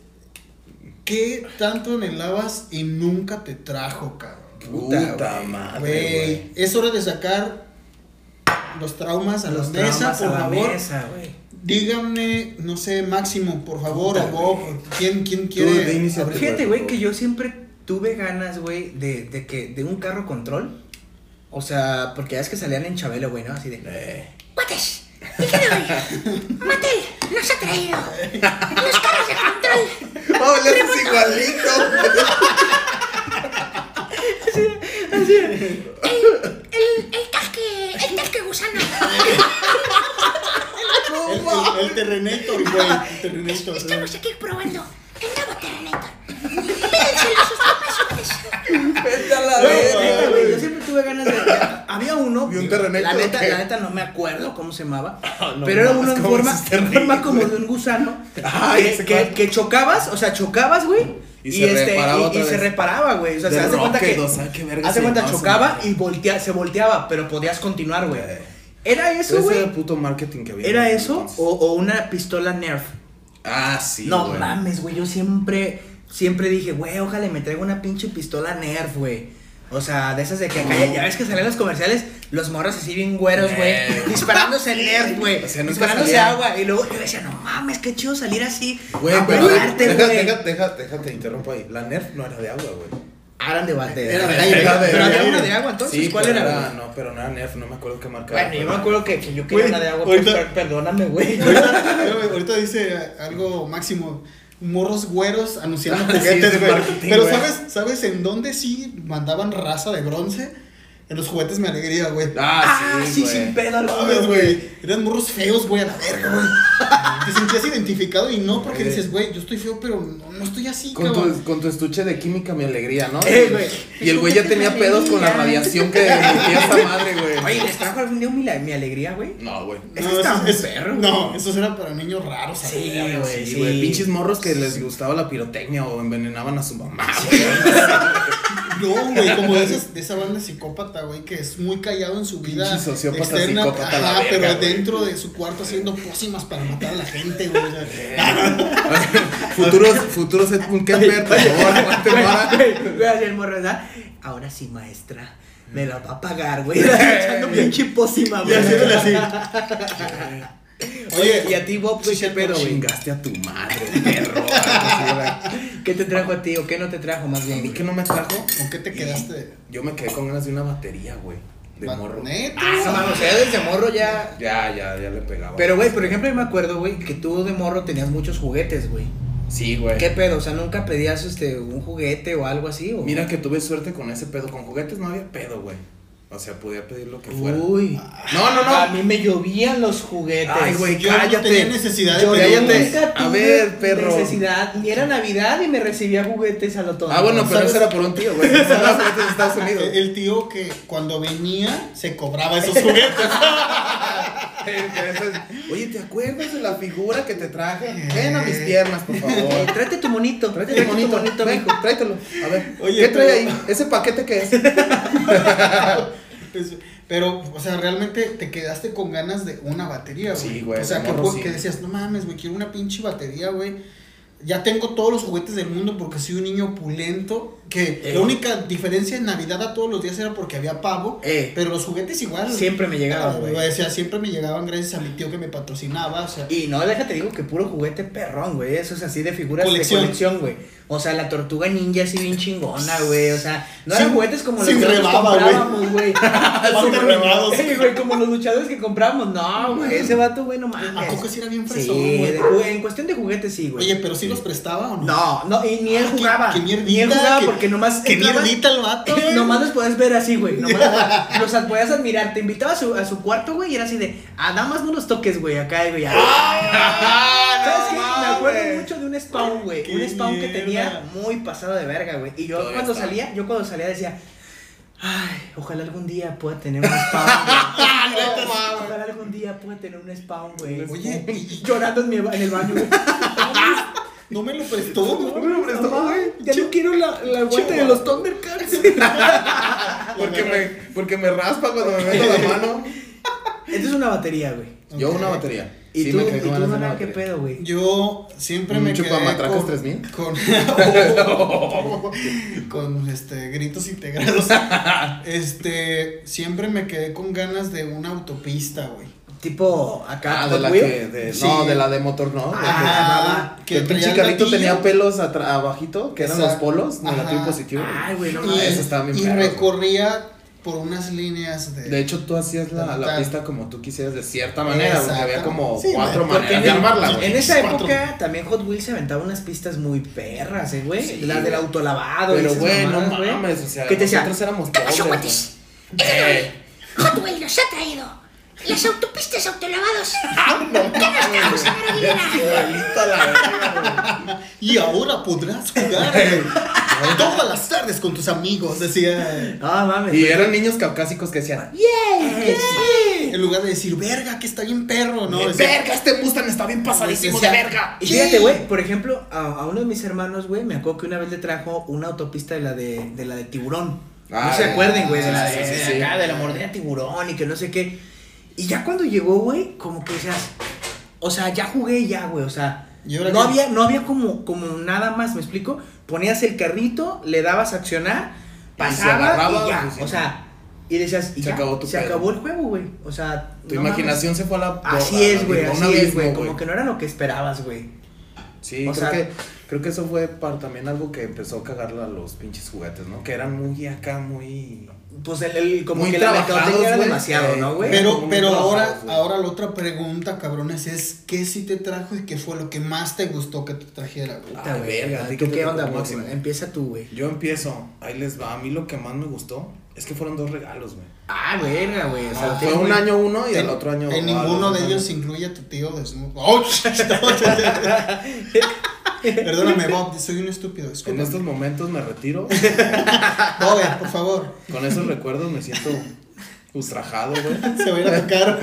¿qué tanto anhelabas y nunca te trajo, cabrón? Puta, madre, Güey, es hora de sacar los traumas a Los la mesa, traumas por a la favor. mesa, güey. Díganme, no sé, Máximo, por favor, o Bob. ¿quién, quién quiere? Fíjate, güey, que yo siempre tuve ganas, güey, de, de que, de un carro control. O sea, porque ya es que salían en Chabelo, güey, ¿no? Así de. Eh. Hoy. Mattel nos ha traído los carros de control. Oh, le haces igualito. El, el tanque, el tanque gusano. El, el, el Terrenator, güey, el Terrenator. Estamos aquí probando el nuevo Vete a la verga, güey, güey. yo siempre tuve ganas de. Había uno. ¿Y un Terrenator La neta, la neta no me acuerdo cómo se llamaba. no pero era uno en ¿cómo forma, en forma Terrenator? como de un gusano. Ay, que, ese que, cual. que chocabas, o sea, chocabas, güey. Y Y, se este, reparaba y, y se reparaba, güey. O sea, se hace cuenta que. O sea, qué verga Hace cuenta, chocaba y voltea, se volteaba, pero podías continuar, güey. ¿Era eso, Ese era el güey? puto marketing que había. ¿Era eso o, o una pistola Nerf? Ah, sí. no güey. mames, güey. Yo siempre, siempre dije, güey, ojalá me traiga una pinche pistola Nerf, güey. O sea, de esas de que acá, ya, ya ves que salen los comerciales, los morros así bien güeros, güey, disparándose Nerf, güey, O sea, disparándose agua. Y luego yo decía, no mames, qué chido salir así. Güey, pero güey. deja, deja, déjate, interrumpo ahí. La Nerf no era de agua, güey. Eran de bate. Era de aire, Era de Pero había una de agua, entonces, Sí, ¿cuál era? No, pero no era Nerf, no me acuerdo qué marca Bueno, yo me acuerdo que, que yo quería una de agua, perdóname, güey. Ahorita, dice algo máximo. Morros güeros anunciando juguetes, es güey. Pero. ¿sabes, ¿sabes en dónde sí mandaban raza de bronce? En los juguetes me alegría, güey. Ah, sí, güey. sin pedo, No güey. Eran morros feos, güey, a la verga, güey. Te sentías identificado y no porque Eh. dices, güey, yo estoy feo, pero no, no estoy así, Con tu, con tu estuche de química, mi alegría, ¿no? Eh, güey. Y el güey ya tenía pedos con la radiación que emitía esa madre, güey. Oye, ¿les trajo algún día mi, mi alegría, güey? No, güey. Ese está muy es- perro, No, esos eran para niños raros. Sí, güey. Sí, sí. güey. Pinches morros que les gustaba la pirotecnia o envenenaban a su mamá, güey. No, güey, como de, esas- de esa banda psicópata, güey, que es muy callado en su vida. Externa, psicópata, ajá, verga, pero güey. dentro de su cuarto haciendo pócimas para matar a la gente, güey. o sea, Futuros, futuros Ed Bunker, por favor. Güey, así el morro, ¿verdad? Ahora sí, maestra. Me la va a pagar, güey. Echando pinche pócima, y güey. haciéndole así. Oye, y a ti, Bob, güey, qué pedo, güey. Chingaste a tu madre, perro. ¿Qué te trajo a ti o qué no te trajo más ¿A bien? mí güey? que no me trajo? ¿Con qué te quedaste? Yo me quedé con ganas de una batería, güey. De morro. ¿Neta? Ah, no o sea, desde morro ya. Ya, ya, ya le pegaba. Pero, güey, por ejemplo, yo me acuerdo, güey, que tú de morro tenías muchos juguetes, güey. Sí, güey. ¿Qué pedo? O sea, ¿nunca pedías este un juguete o algo así? O... Mira que tuve suerte con ese pedo. Con juguetes no había pedo, güey. O sea, podía pedir lo que fuera. Uy. No, no, no. A mí me llovían los juguetes. Ay, güey, Yo no tenía necesidad de Yo Cállate. nunca A ver, perro. necesidad. Ni era Navidad y me recibía juguetes a lo tonto. Ah, bueno, pero ¿Sabes? eso era por un tío, güey. Eso era juguetes de Estados Unidos. El el tío que cuando venía se cobraba esos juguetes. Oye, ¿te acuerdas de la figura que te traje? Ven a mis piernas, por Eh, favor. tráete tu monito. Tráete tu monito, ven, mijo. tráetelo. A ver, Oye, ¿qué trae pero- ahí? ¿Ese paquete qué es? Pues, Pero, o sea, realmente te quedaste con ganas de una batería, güey. Sí, güey, O sea, sí. que decías, no mames, güey, quiero una pinche batería, güey. Ya tengo todos los juguetes del mundo porque soy un niño opulento. Que Eh. la única diferencia en Navidad a todos los días era porque había pavo. Eh. Pero los juguetes igual. Siempre me llegaban, Ah, güey. O sea, siempre me llegaban gracias a mi tío que me patrocinaba. O sea, Y no, déjate digo que puro juguete perrón, güey. Eso es así de figuras Colección. de colección, güey. O sea, la tortuga ninja así bien chingona, güey. O sea, no Sin- eran juguetes como los que rebaba, comprábamos, güey. Güey, como los luchadores que compramos. No, güey. Ese vato, güey, no mames. ¿A poco sí era bien fresón, Sí, en cuestión de juguetes sí, güey. Oye, pero sí los prestaba o no? No, no, y ni él Ah, jugaba. ni él jugaba porque nomás. Qué entrabas- mierdita el vato. Nomás los podías ver así, güey. Nomás los podías admirar. Te invitaba a su, a su cuarto, güey, y era así de, ah, nada más no los toques, güey, acá, güey. ya. ¿Sabes qué? Me acuerdo mucho de un spawn, güey. Un spawn que tenía muy pasado de verga, güey. Y yo cuando está. salía, yo cuando salía decía, ay, ojalá algún día pueda tener un spawn. Ojalá algún día pueda tener un spawn, güey. Oye, Llorando en, mi, en el baño, güey. No me lo prestó, No me lo prestó, güey. Ya no quiero la, la vuelta de los Thundercats. Porque me, porque me raspa cuando me meto la mano. Esta es una batería, güey. Yo una batería. ¿Y Sí, tú, me y tú una qué pedo, güey? Yo siempre ¿Un me quedé con, 3000? con, con este gritos integrados. Este, siempre me quedé con ganas de una autopista, güey. Tipo, acá, Ah, de Hot la Wheel. que. de- Sí. No, de la de motor, no. De Ah, que, que el pinche carrito tenía pelos abajito, que eran los polos, negativo y positivo. Ay, güey, no Y, Ah, eso estaba bien y perro, güey. recorría por unas líneas de. De hecho, tú hacías la, la pista como tú quisieras, de cierta manera, porque había como Sí, cuatro güey, maneras en, de armarla, güey. en esa Cuatro. época también Hot Wheels se aventaba unas pistas muy perras, eh, güey. Sí, las del autolavado. Pero, güey, no mames, o sea, ¿Qué te decía? nosotros éramos ¿Qué pasó, pobres, cuates? Eh, Hot Wheels nos ha traído las autopistas autolavados. ¿Qué nos trajo esa maravilla? igualito a la verga, güey. Y ahora podrás jugar todas las tardes con tus amigos, decía. Ah, mames. Y eran niños caucásicos que decían, En lugar de decir, verga, que está bien perro, ¿no? "Eh, Decía, verga, este Mustang está bien pasadísimo de verga. Y fíjate, güey, por ejemplo, a, a uno de mis hermanos, güey, me acuerdo que una vez le trajo una autopista de la de, de la de tiburón. Ah, no se acuerden, güey, de sí, la sí, de, sí, de sí. acá, de la mordida tiburón y que no sé qué. Y ya cuando llegó, güey, como que decías, o sea, ya jugué ya, güey, o sea, ¿Y no había, no había como, como nada más, ¿me explico? Ponías el carrito, le dabas a accionar, pasaba y ya, pues, o sea, y decías, y Se ya, acabó tu se acabó el juego, güey, o sea, Tu no mames. imaginación se fue a la. Así es, güey, así es, güey, como que no era lo que esperabas, güey. Sí, O creo, sea- que, creo que eso fue para también algo que empezó a cagarle a los pinches juguetes, ¿no? Que eran muy acá, muy. Pues el, el- como Muy que la mercadotecnia era demasiado, ¿no, güey? Pero, pero ahora, ahora la otra pregunta, cabrones, es ¿qué sí te trajo y qué fue lo que más te gustó que te trajera, güey? Puta, Ah, verga, ¿tú ¿a ti qué ¿Qué, te onda? Máximo? Empieza tú, güey. Yo empiezo, ahí les va. A mí lo que más me gustó es que fueron dos regalos, güey. Ah, verga, güey. O sea, Ah, te- fue un güey. año uno y el otro año. en ninguno de ellos incluye a tu tío desnudo. ¡Oh! Perdóname, Bob, soy un estúpido. En disculpa. estos momentos me retiro. Bob, por favor, Con esos recuerdos me siento ultrajado, güey. se va a ir a tocar.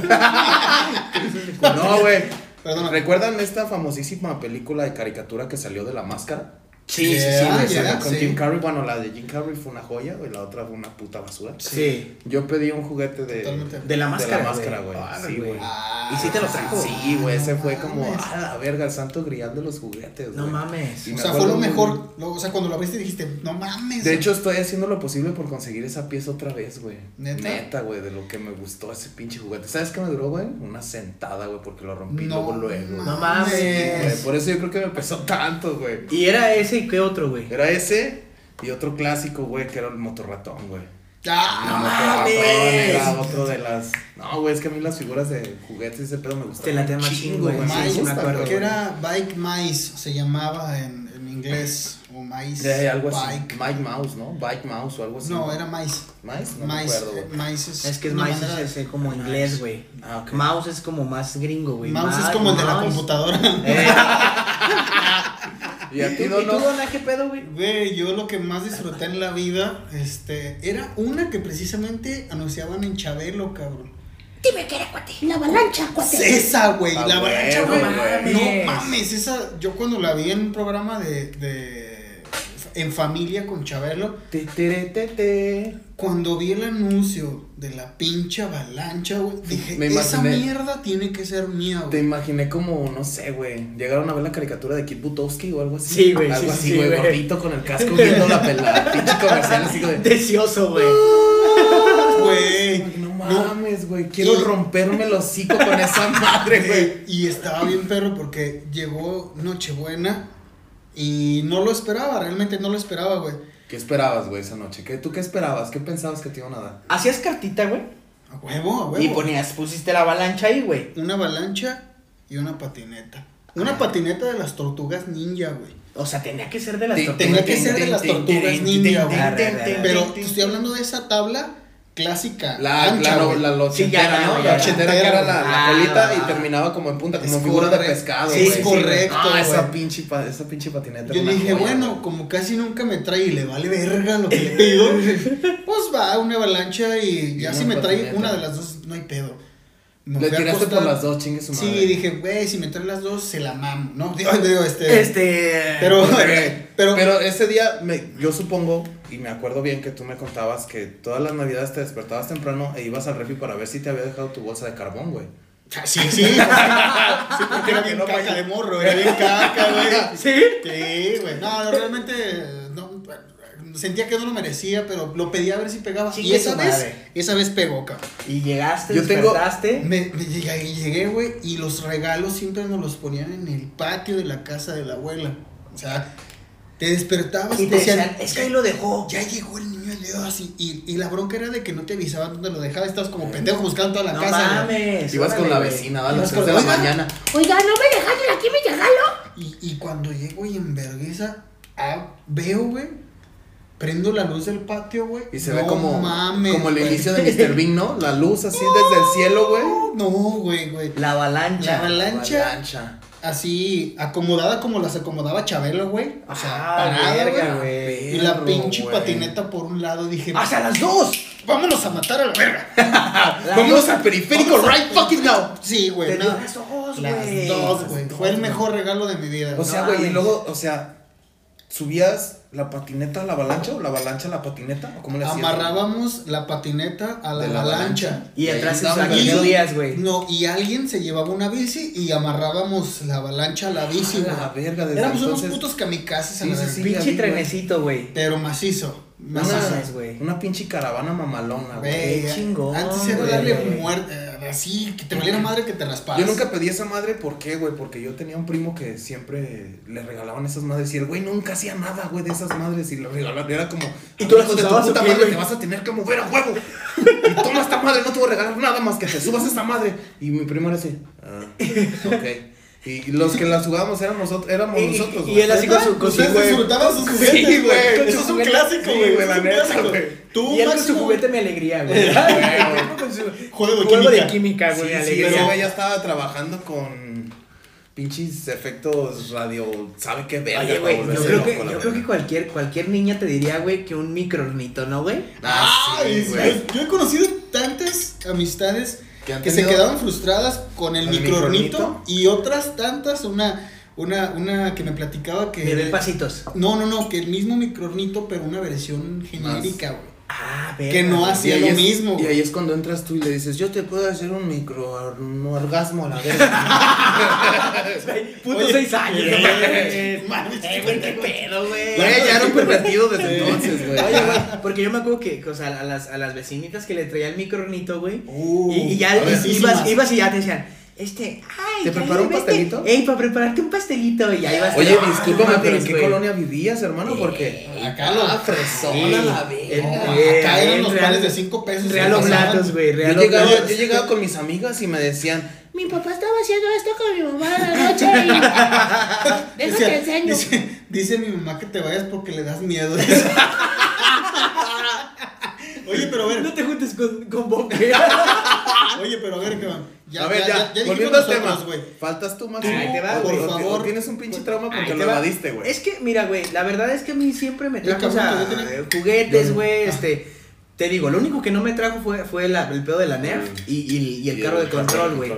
No, güey. Perdóname. ¿Recuerdan esta famosísima película de caricatura que salió de la máscara? Sí, sí, sí, Yeah, yeah. con sí. Jim Carrey, bueno, la de Jim Carrey fue una joya, güey, la otra fue una puta basura. Sí. Yo pedí un juguete de, Totalmente. De la máscara. de la máscara, güey. Ah, Sí, güey. Ah, ¿Y sí te lo trajo? Sí, güey, ese no fue como, mames. ah, la verga, el santo grial de los juguetes, No güey. mames. Y O sea, fue lo mejor. lo- o sea, cuando lo abriste dijiste, no mames. De hecho, estoy haciendo lo posible por conseguir esa pieza otra vez, güey. ¿Neta? Neta, güey, de lo que me gustó ese pinche juguete. ¿Sabes qué me duró, güey? Una sentada, güey, porque lo rompí no luego, luego. No mames. Por eso yo creo que me pesó tanto, güey. Y era ese y qué otro, güey. Era ese y otro clásico, güey, que era el motorratón, güey. Ah, El motorratón era otro de las. No, güey, es que a mí las figuras de juguetes ese pedo me gustan. Te la tema chingo, chingo, güey. sí, me acuerdo, que era Bike Mice, se llamaba en, en inglés, o Mice. Algo así. Bike. Mike Mouse, ¿no? Bike Mouse o algo así. No, era Mice. Mice, no me Mice, acuerdo, güey. eh, Mice es, Es que es Mice es ese como inglés, güey. Ah, ok. Mouse es como más gringo, güey. Mouse es como el de la computadora. Eh. ¿Y a ¿Y ti, tú, no, ¿Y tú, Dona, qué pedo, güey? Güey, yo lo que más disfruté en la vida, este, era una que precisamente anunciaban en Chabelo, cabrón. Dime que era cuate. La avalancha, cuate. Esa, güey, Ah, la güey, avalancha, no güey. mames. No mames, esa, yo cuando la vi en un programa de, de en familia con Chabelo, Te, te, te. cuando vi el anuncio de la pinche avalancha, güey, dije, Me esa mierda tiene que ser mía, Te güey. imaginé como, no sé, güey. Llegaron a ver la caricatura de Kid Butowski o algo así. Sí, güey, Algo sí, así, sí, güey. güey. Gordito con el casco viendo la, pel- la pinche comercial así de. Delicioso, güey. Güey, No mames, güey. Quiero Y- romperme el hocico con esa madre, güey. güey, y estaba bien perro porque llegó Nochebuena y no lo esperaba, realmente no lo esperaba, güey. ¿Qué esperabas, güey, esa noche? ¿Qué, ¿Tú qué esperabas? ¿Qué pensabas que te iban a dar? Hacías cartita, güey. A huevo, a huevo. Y ponías, pusiste la avalancha ahí, güey. una avalancha y una patineta. Una Ah. patineta de las tortugas ninja, güey. O sea, tenía que ser de las tortugas. Tenía que ser de las tortugas ninja, güey. Pero te estoy hablando de esa tabla clásica. La, ancha, la, no- güey. la Sí, ya, ¿no? La ya. ochentera que era la, la Ah, colita va. y terminaba como en punta, como figura de pescado, Sí, es correcto, Ah, esa pinche, esa pinche patineta. Yo dije, joya, bueno, güey. como casi nunca me trae y le vale verga lo que le pido, pues va, una avalancha y ya Y si me trae patineta. una de las dos, no hay pedo. Me Le tiraste por las dos, chingue su madre. Sí, dije, güey, si me trae las dos, se la mamo, ¿no? Digo, digo, este... Este. Pero, pero, pero ese día, me, yo supongo, y me acuerdo bien que tú me contabas que todas las navidades te despertabas temprano e ibas al refri para ver si te había dejado tu bolsa de carbón, güey. Sí, sí. sí, porque era bien No caca vaya. de morro, era bien caca, güey. ¿Sí? Sí, güey. No, realmente no, sentía que no lo merecía, pero lo pedía a ver si pegaba. y esa vez, madre. esa vez pegó, cabrón. Y llegaste, Yo tengo-. Me, me llegué, llegué, güey, y los regalos siempre nos los ponían en el patio de la casa de la abuela. O sea, te despertabas Y te decían, decían, es que ahí lo dejó. Ya llegó el niño de Dios. Y, y, y la bronca era de que no te avisaban dónde lo dejaba. Estabas como pendejo buscando toda la no casa. mames. Ibas con la vecina a las Ibas 6 con- de la Oiga. mañana. Oiga, ¿no me dejaste aquí mi regalo? Y, y cuando llego y en vergüenza, ah, veo, güey, prendo la luz del patio, güey. Y se no ve como, mames, como el inicio de Mr. Bean, ¿no? La luz así desde el cielo, güey. No, güey, güey. La avalancha. La avalancha, Avalancha. Así, acomodada como las acomodaba Chabelo, güey. O sea, Ah, parada, verga, güey. Y la pinche patineta por un lado, dije, ¡Hasta las dos! vámonos a matar a la verga. Vámonos al periférico Vamos right fucking now. Sí, güey. No. las dos, Las güey. dos, güey. Las Fue el mejor regalo de mi vida. O sea, güey, y luego, o sea, subías la patineta a la avalancha o la avalancha a la patineta, ¿o cómo le hacías? Amarrábamos la patineta a la la avalancha. avalancha. Y atrás se güey. días, güey. No, y alguien se llevaba una bici y amarrábamos la avalancha a la bici, güey. verga, desde Éramos entonces- unos putos kamikazes a Sí, la sí, sí. Pinche vi, güey. trenecito, güey. Pero macizo. Macizo. Una pinche caravana mamalona, güey. Chingón, Antes era darle muerte, eh, así, que te valiera madre que te rasparas. Yo nunca pedí esa madre, ¿por qué, güey? Porque yo tenía un primo que siempre le regalaban esas madres y el güey nunca hacía nada, güey, de esas madres y le regalaban. Era como, ¿Y tú de tu puta madre, te vas a tener que mover a huevo. Y toma esta madre, no te voy a regalar nada más que te subas a esta madre. Y mi primo era así, ah, ok. Y los que las jugábamos éramos nosotros, éramos Y- nosotros, y güey. él así con su- su- Ustedes disfrutaban sus Sí, juguetes, güey. Eso es un clásico, Sí, güey. la neta, güey. Tú, Y él con su juguete me alegría, güey. Juego de juego de química. Sí, güey, sí, alegría. ese güey ya estaba trabajando con pinches efectos radio, ¿sabe qué verga? Oye, güey, yo creo que, yo creo que cualquier, cualquier niña te diría, güey, que un microornito, ¿no, güey? Ah, sí, Ay, güey. yo he conocido tantas amistades Que se quedaban frustradas con el ¿Con el microornito? y otras tantas, una, una, una que me platicaba que. Bebé pasitos. No, no, no, que el mismo micronito, pero una versión genérica, güey. Ah, Que no hacía lo es- mismo, Y ahí es cuando entras tú y le dices, yo te puedo hacer un micro un orgasmo a la verga. Puto Oye, seis años. eh, mames, Eh, güey, qué pedo, güey. Güey, ya era un pervertido desde entonces, güey. Oye, güey, porque yo me acuerdo que, o sea, a las, a las vecinitas que le traía el micronito, güey. Uh, y, y ya ibas, ibas y ya te decían, este, ay, ¿Te preparó un vete, pastelito? Ey, para prepararte un pastelito. Y ya ibas. Oye, Ah, discúlpame, pero ¿en qué colonia vivías, hermano? Porque Acá lo- Ah, fresona Sí. la eh, Acá eran los Real- panes de 5 pesos. Real se Oblatos, güey, Yo Real Oblatos. yo llegaba con mis amigas y me decían, Mi papá estaba haciendo esto con mi mamá a la noche y... Déjate Dice, enseño. dice, dice mi mamá que te vayas porque le das miedo. Oye, pero a ver, No te juntes con, con Bob. oye, pero a ver, ¿qué va? a ver, ya, dijimos volviendo al tema. güey. Faltas tú. Ahí te va, o- Por favor. Tienes un pinche trauma porque lo va. evadiste, güey. Es que, mira, güey, la verdad es que a mí siempre me trajo, o sea, juguetes, güey, este, te digo, lo único que no me trajo fue, fue la- el pedo de la Nerf y, y- y el Y carro el de control, güey.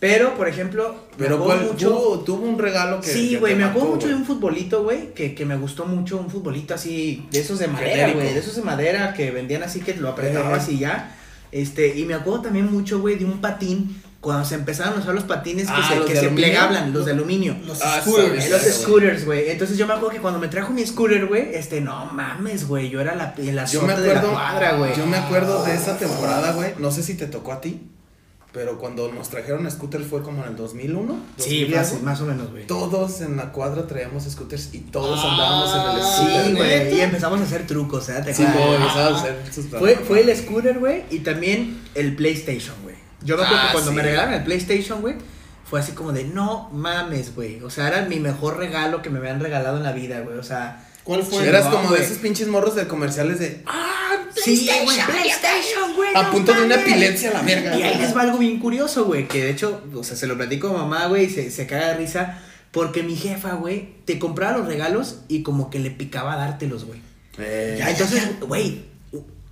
Pero, por ejemplo, me Pero acuerdo ¿cuál, mucho... tuvo, tuvo un regalo que Sí, güey, me acuerdo mucho de un futbolito, güey, que, que me gustó mucho, un futbolito así, de esos de madera, güey, de esos de madera que vendían así que lo apretabas Eh. y ya. Este, y me acuerdo también mucho, güey, de un patín, cuando se empezaron a usar los patines que Ah, se, ¿los que de se aluminio? plegaban, los de aluminio. Los Ah, scooters. Eh. Los güey. scooters, güey. Entonces yo me acuerdo que cuando me trajo mi scooter, güey, este, no mames, güey. Yo era la, el Yo me azote de la cuadra, güey. yo me acuerdo de esa temporada, güey. No sé si te tocó a ti, pero cuando nos trajeron scooter fue como en el 2001. Sí, 2000 fácil, algo. más o menos, güey. Todos en la cuadra traíamos scooters y todos Ah, andábamos en el Sí, scooter. güey. ¿neta? Y empezamos a hacer trucos, ¿eh? ¿Te Sí, güey, empezaba a hacer sus Fue, fue el scooter, güey, y también el PlayStation, güey. Yo me acuerdo Ah, que cuando sí. me regalaron el PlayStation, güey, fue así como de, no mames, güey. O sea, era mi mejor regalo que me habían regalado en la vida, güey. O sea, ¿Cuál fue? Eras No, como de esos pinches morros de comerciales de ¡ah, sí, güey! PlayStation, güey. a no punto de una mames". epilepsia a la verga. Y ahí les va algo bien curioso, güey, que de hecho, o sea, se lo platico a mamá, güey, y se, se caga de risa, porque mi jefa, güey, te compraba los regalos y como que le picaba dártelos, güey. Eh, Ya, entonces, güey,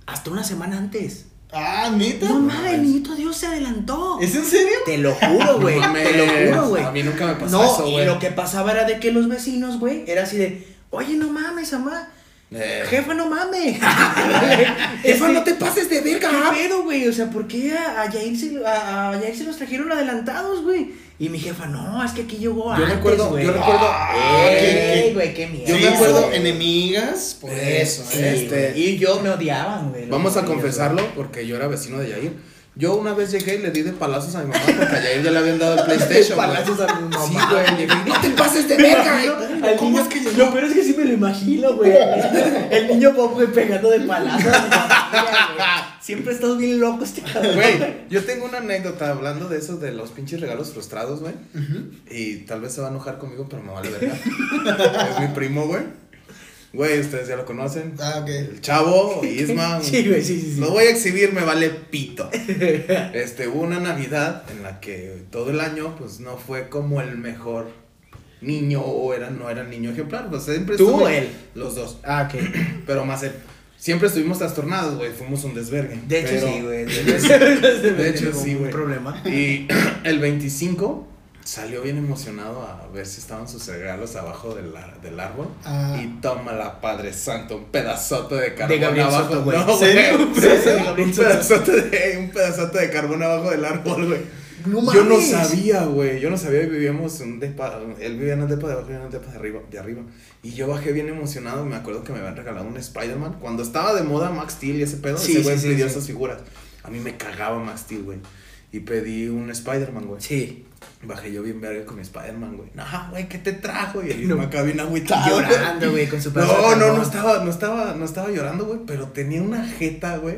hasta una semana antes. Ah, neta. No mames, el niñito Dios se adelantó. ¿Es en serio? Te lo juro, güey. No te lo juro, güey. a mí nunca me pasó no, eso, y güey. lo que pasaba era de que los vecinos, güey, era así de, oye, no mames, mamá. eh, Jefa, no mames. Jefa, no te pases de verga. ¿Qué pedo, güey? O sea, ¿por qué a, a, Yair se, a, a Yair se los trajeron adelantados, güey? Y mi jefa, no, es que aquí llegó Yo antes, recuerdo, güey. yo recuerdo. Ey, qué- güey, qué miedo. Yo me acuerdo- enemigas, por Eh, eso. Sí, ¿eh? este-. Y yo me odiaban, güey. Vamos a confesarlo porque yo era vecino de Yair. Yo una vez llegué y le di de palazos a mi mamá porque a Yair ya le habían dado el PlayStation. Palazos a mi mamá. Sí, güey. llegué y, No te pases de verga. ¿Cómo niño- es que llegó? Lo peor es que sí me lo imagino, güey. El niño pop, güey, pegando de palazos. Siempre estás bien loco este cabrón. Güey, yo tengo una anécdota hablando de eso, de los pinches regalos frustrados, güey. Y tal vez se va a enojar conmigo, pero me vale verga. es mi primo, güey. Güey, ustedes ya lo conocen. Ah, ok. El chavo, Isma. Sí, güey, sí, sí, sí. Lo voy a exhibir, me vale pito. Este, hubo una Navidad en la que todo el año, pues no fue como el mejor niño o era, no era el niño ejemplar. Pues siempre ¿Tú estuve- o él? Los dos. Ah, ok. Pero más él. Siempre estuvimos trastornados, güey. Fuimos un desvergue. De hecho, Pero- sí, güey. De hecho, De hecho, sí, güey. problema. Y el 25 salió bien emocionado a ver si estaban sus regalos abajo del, del árbol. Ah. Y toma la Padre Santo, un pedazote de carbón De Gabriel abajo. Soto, güey. No, güey. Un pedazo un pedazote de, un pedazote de carbón abajo del árbol, güey. No Yo no sabía, güey. Yo no sabía. Vivíamos en un depa. Él vivía en el depa de abajo y en el depa de arriba, de arriba. Y yo bajé bien emocionado. Me acuerdo que me habían regalado un Spider-Man. Cuando estaba de moda Max Steel y ese pedo, Sí, ese güey sí, pidió sí. esas figuras. A mí me cagaba Max Steel, güey. Y pedí un Spider-Man, güey. Sí. Bajé yo bien verga con mi Spider-Man, güey. No, güey, ¿qué te trajo? Y el No. no. acá bien agüitado. Llorando, güey, con su No, no, carbón. no estaba, no estaba, no estaba llorando, güey, pero tenía una jeta, güey.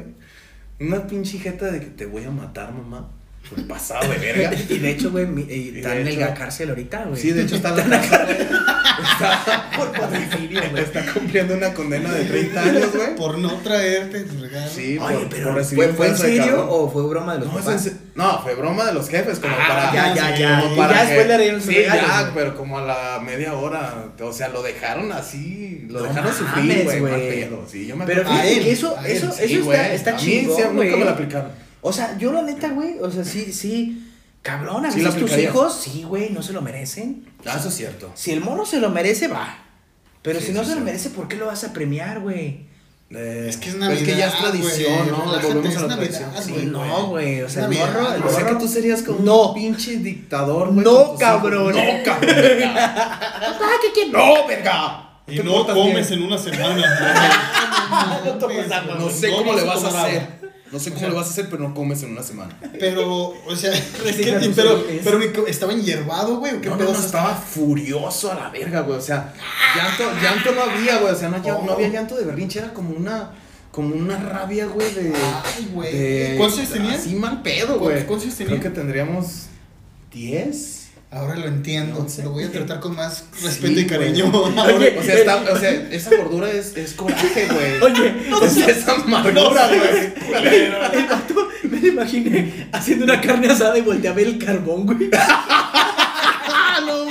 Una pinche jeta de que te voy a matar, mamá. Por pasado de verga. Y de hecho, güey, mi- Y está de en hecho- la cárcel ahorita, güey. Sí, de hecho está en la cárcel. Está, Por patricidio, güey. está cumpliendo una condena de 30 años, güey. Por no traerte tus regalos. Sí, Oye, por, pero por recibir ¿fue, ¿fue en serio o fue broma de los No, papás? en no, fue broma de los jefes, como Ah, para. ya, ya, ya. como Y para ya después le dieron Sí, regalos, ya, güey. pero como a la media hora. O sea, lo dejaron así. Lo No dejaron mames, sufrir, güey. Sí, yo me Pero fíjate que eso, eso, eso está, está A mí nunca me aplicaron. O sea, yo la neta, güey, o sea, sí, sí, Cabrón, a Sí, veces tus hijos, sí, güey, no se lo merecen. Ah, eso es cierto. Si el morro se lo merece, va. Pero Sí, si no se lo merece, ¿por qué lo vas a premiar, güey? Eh, Es que es Navidad. Es que ya es tradición, güey, ¿no? relájate, Volvemos es a la Navidad, tradición. Sí, güey, no, güey. O sea, el morro, el güey. O sea que morro- tú serías como No. un pinche dictador, güey. No, cabrón. No, cabrón. Papá, ¿qué quieres? No, verga. Y ¿Te no comes bien? en una semana. No tomas agua, No sé No cómo le vas a hacer. No sé cómo le vas a hacer, pero no comes en una semana. Pero, o sea, es que- pero, pero mi co- estaba enhierbado, güey. ¿o ¿Qué No, no, pedo no, estaba furioso a la verga, güey. O sea, llanto, llanto no había, güey. O sea, no, no había llanto de berrinche, era como una, como una rabia, güey, de. Ay, güey. ¿Cuántos años tenías? Así mal pedo, ¿Cuántos- güey. cuántos años Creo tenías? que tendríamos 10. Ahora lo entiendo. No sé. Lo voy a tratar con más respeto Sí, y cariño. güey. Ahora- Oye, O sea, está, o sea, esa gordura es, es coraje, güey. Oye, o sea, esa amargura, güey. me lo imaginé haciendo una carne asada y volteé a ver el carbón, güey. ¡Ah, no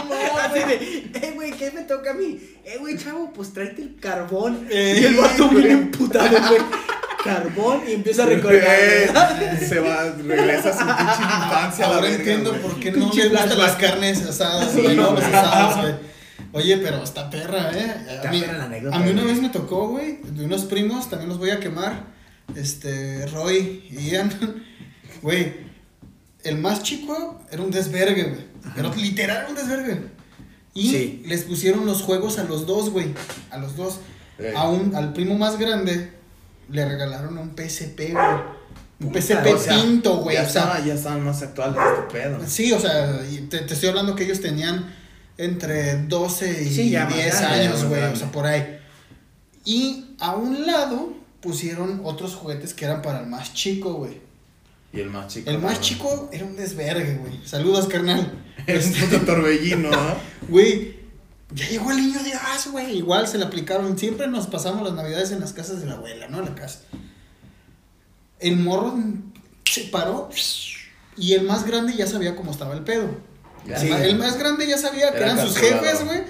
de, eh, güey, ¿qué me toca a mí? Eh, güey, chavo, pues tráete el carbón. Eh, y el vato bien emputado, güey. Carbón y empieza a recordar. güey. Se va, regresa a su pinche infancia. Ahora verga, entiendo güey. por qué no Pinche me gustan las carnes asadas, Sí, güey. No. Oye, pero está perra, ¿eh? Está A mí, perra la anécdota, a mí una vez me tocó, güey, de unos primos, también los voy a quemar. Este, Roy y Ian. Güey, el más chico era un desvergue, güey. Pero literal era un desvergue. Y Sí. les pusieron los juegos a los dos, güey. A los dos. Ey. A un, al primo más grande le regalaron un PSP, güey. Un PSP O sea, pinto, güey. Ya, O sea, estaba- ya estaban más actuales este pedo. Sí, o sea, te, te estoy hablando que ellos tenían entre 12 y Sí, ya más 10 grande, años, güey, o sea, por ahí. Y a un lado pusieron otros juguetes que eran para el más chico, güey. Y el más chico. El más chico era un desvergue, güey. Saludos, carnal. Es un puto torbellino, ¿no? Güey, ya llegó el niño Dios, güey. Igual se le aplicaron. Siempre nos pasamos las navidades en las casas de la abuela, ¿no? En la casa. El morro se paró y el más grande ya sabía cómo estaba el pedo. El, más grande ya sabía que Era eran sus jefes, güey.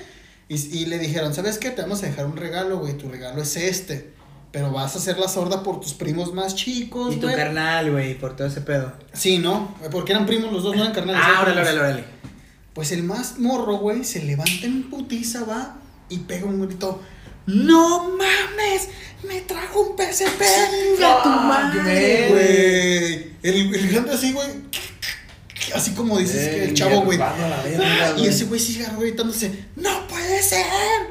Y, y le dijeron, ¿sabes qué? Te vamos a dejar un regalo, güey. Tu regalo es este. Pero vas a hacer la sorda por tus primos más chicos, Y tu carnal, güey, por todo ese pedo. Sí, ¿no? Porque eran primos los dos, no eran carnales. Ah, órale, órale, órale. Pues el más morro, güey, se levanta en putiza, va, y pega un grito. ¡No mames! ¡Me trajo un PSP! ¡Chinga tu madre! Güey. El, el grande así, güey. Así como dices que el chavo, güey. a Y güey. ese güey sigue gritándose, ¡No puede ser!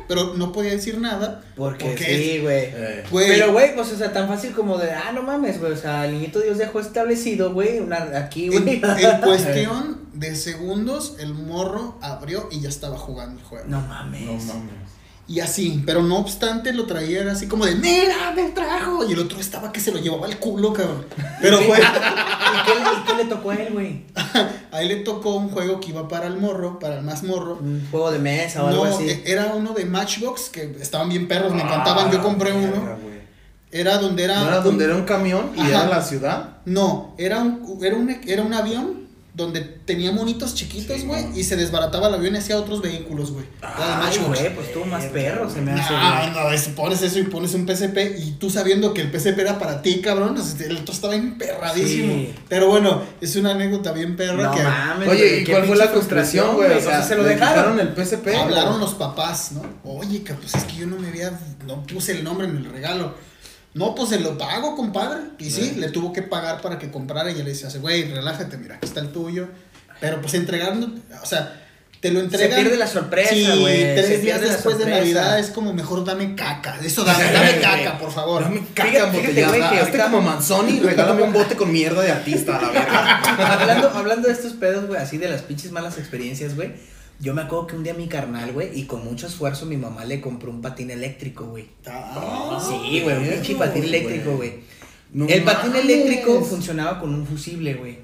Pero no podía decir nada. Porque sí, güey. Pero, güey, pues, o sea, tan fácil como de, ah, no mames, güey, o sea, el niñito Dios dejó establecido, güey, una, aquí, En, güey. en cuestión de segundos, el morro abrió y ya estaba jugando el juego. No mames. No mames. Y así, pero no obstante lo traía era así como de, mira, me trajo. Y el otro estaba que se lo llevaba al culo, cabrón. Pero fue, ¿Y qué, y qué le tocó a él, güey? a él le tocó un juego que iba para el morro, para el más morro. Un juego de mesa o algo No, así. e- era uno de Matchbox, que estaban bien perros, me encantaban, yo compré Ah, uno. verga, güey. Era donde era... ¿No era un- donde era un camión y Ajá. era la ciudad? No, era un, era un, era un avión donde tenía monitos chiquitos, güey, y se desbarataba el avión y hacía otros vehículos, güey. Ay, güey, pues tú más perro se me hace, No, güey. no, es- pones eso y pones un PSP y tú sabiendo que el PSP era para ti, cabrón, el otro estaba emperradísimo. Sí. Pero bueno, es una anécdota bien perra No que mames, Oye, ¿y cuál fue la frustración, güey? O sea, se lo ¿le dejaron. el PSP? hablaron los papás, ¿no? Oye, que pues es que yo no me había, no puse el nombre en el regalo. No, pues se lo pago, compadre. Y sí, Sí. le tuvo que pagar para que comprara y le decía, güey, relájate, mira, aquí está el tuyo. Pero pues entregando, o sea, te lo entregan. pierde la sorpresa, güey, se tres días después de. Navidad es como mejor dame caca. Eso dame, dame caca, por favor. Dame caca embotellada. güey, que Hazte ahorita- como Manzoni regálame un bote con mierda de artista, la verga. hablando, hablando de estos pedos, güey, así de las pinches malas experiencias, güey. Yo me acuerdo que un día mi carnal, güey, y con mucho esfuerzo mi mamá le compró un patín eléctrico, güey. Ah, Sí, güey, un pinche patín eléctrico, güey. No el patín eléctrico funcionaba con un fusible, güey.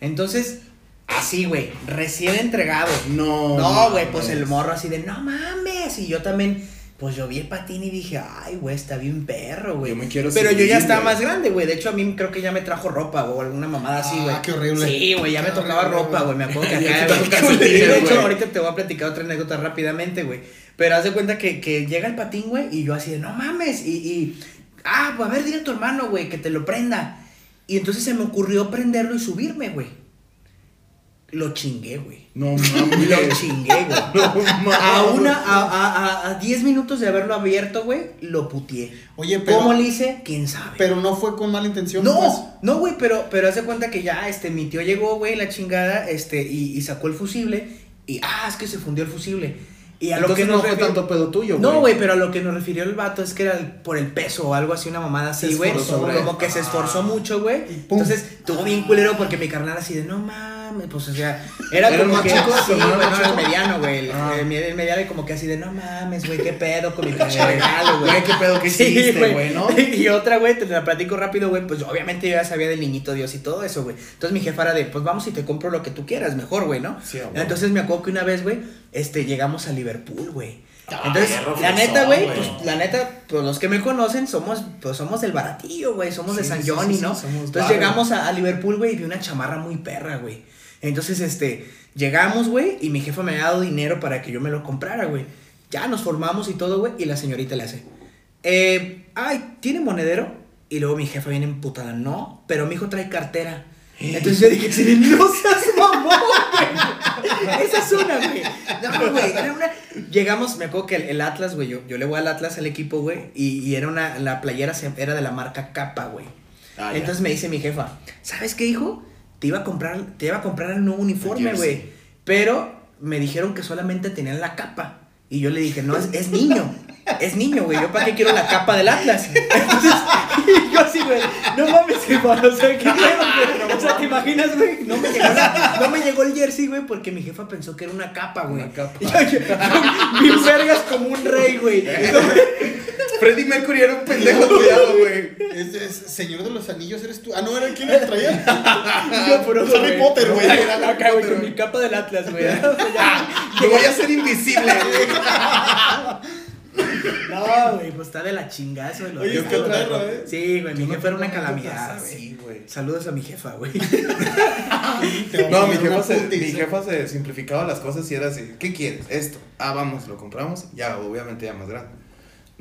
Entonces, así, güey, recién entregado. No. No, güey, pues el morro así de, no mames. Y yo también, pues yo vi el patín y dije, ay, güey, está bien perro, güey. Yo me quiero Pero yo ya estaba güey. más grande, güey. De hecho, a mí creo que ya me trajo ropa o alguna mamada así, Ah, güey. qué horrible. Sí, güey, ya me tocaba ropa, güey. güey. Me acuerdo que acá, güey. De hecho, ahorita te voy a platicar otra anécdota rápidamente, güey. Pero haz de cuenta que, que llega el patín, güey, y yo así de, no mames. Y, y ah, pues a ver, dile a tu hermano, güey, que te lo prenda. Y entonces se me ocurrió prenderlo y subirme, güey. Lo chingué, güey. No Lo mames. chingué, güey. No mames. A una, a, a, a, a 10 minutos de haberlo abierto, güey, lo putié. Oye, pero, ¿Cómo le hice? ¿Quién sabe? pero no fue con mala intención. pues. No, no, güey, pero, pero haz de cuenta que ya, este, mi tío llegó, güey, la chingada, este, y, y sacó el fusible, y, ah, es que se fundió el fusible. Y a lo que no nos fue refirió- tanto pedo tuyo, güey. No, güey, pero a lo que nos refirió el vato es que era el- por el peso o algo así, una mamada así, güey. Como, güey. como que se esforzó mucho, güey. Y pum. Entonces, tuvo bien culero porque mi carnal así de, no mames, pues, o sea, era ¿Era como que, chico? ¿Tu sí, hermano güey, más no, el mediano, güey. El, Ah. el, el mediano y como que así de, no mames, güey, qué pedo con mi pinche regalo, güey. Güey, qué pedo que hiciste, güey, ¿no? Y otra, güey, te la platico rápido, güey, pues obviamente yo ya sabía del niñito Dios y todo eso, güey. Entonces mi jefa era de, pues vamos y te compro lo que tú quieras, mejor, güey, ¿no? Sí. Entonces me acuerdo que una vez, güey, este, llegamos a Liverpool, güey. Ah, Entonces, la neta, güey, pues la neta, pues los que me conocen somos, pues somos del baratillo, güey, somos de San Johnny, sí, sí, ¿no? somos Entonces barrio. llegamos a, a Liverpool, güey, y vi una chamarra muy perra, güey. Entonces, este, llegamos, güey, y mi jefa me había dado dinero para que yo me lo comprara, güey. Ya nos formamos y todo, güey, y la señorita le hace, eh, ay, ¿tiene monedero? Y luego mi jefa viene emputada, no, pero mi hijo trae cartera. Entonces yo dije, sí, no seas mamón, güey. Esa es una, güey. No, güey, era una. Llegamos, me acuerdo que el, el Atlas, güey, yo, yo le voy al Atlas al equipo, güey, y, y era una, la playera era de la marca Capa, güey. Ah, ya. Entonces me dice mi jefa, ¿sabes qué, hijo? Te iba a comprar, te iba a comprar el nuevo uniforme, güey. Pero me dijeron que solamente tenían la capa. Y yo le dije, no, es, es niño. Es niño, güey. ¿Yo para qué quiero la capa del Atlas? Entonces, y yo así, güey. No mames, hermano. O sea, ¿qué pedo, güey? O sea, ¿te imaginas, güey? No me llegó, la- no me llegó el jersey, güey, porque mi jefa pensó que era una capa, güey. Una capa. Yo, yo, yo, mis vergas como un rey, güey. Freddie Mercury era un pendejo, cuidado, güey. Es, es- Señor de los Anillos, eres tú. Ah, no, era quién le traía. Yo, pero, Harry Potter, güey. Era acá, güey, con mi capa del Atlas, güey. O sea, ya- Te voy a hacer invisible, güey. No, güey, pues está de la chingazo. de los Oye, qué perro, ¿eh? Sí, güey, mi Yo no jefa era una calamidad, güey. Saludos a mi jefa, güey. No, mi jefa, se, mi jefa se simplificaba las cosas y era así, ¿qué quieres? Esto. Ah, vamos, lo compramos, ya, obviamente ya más grande.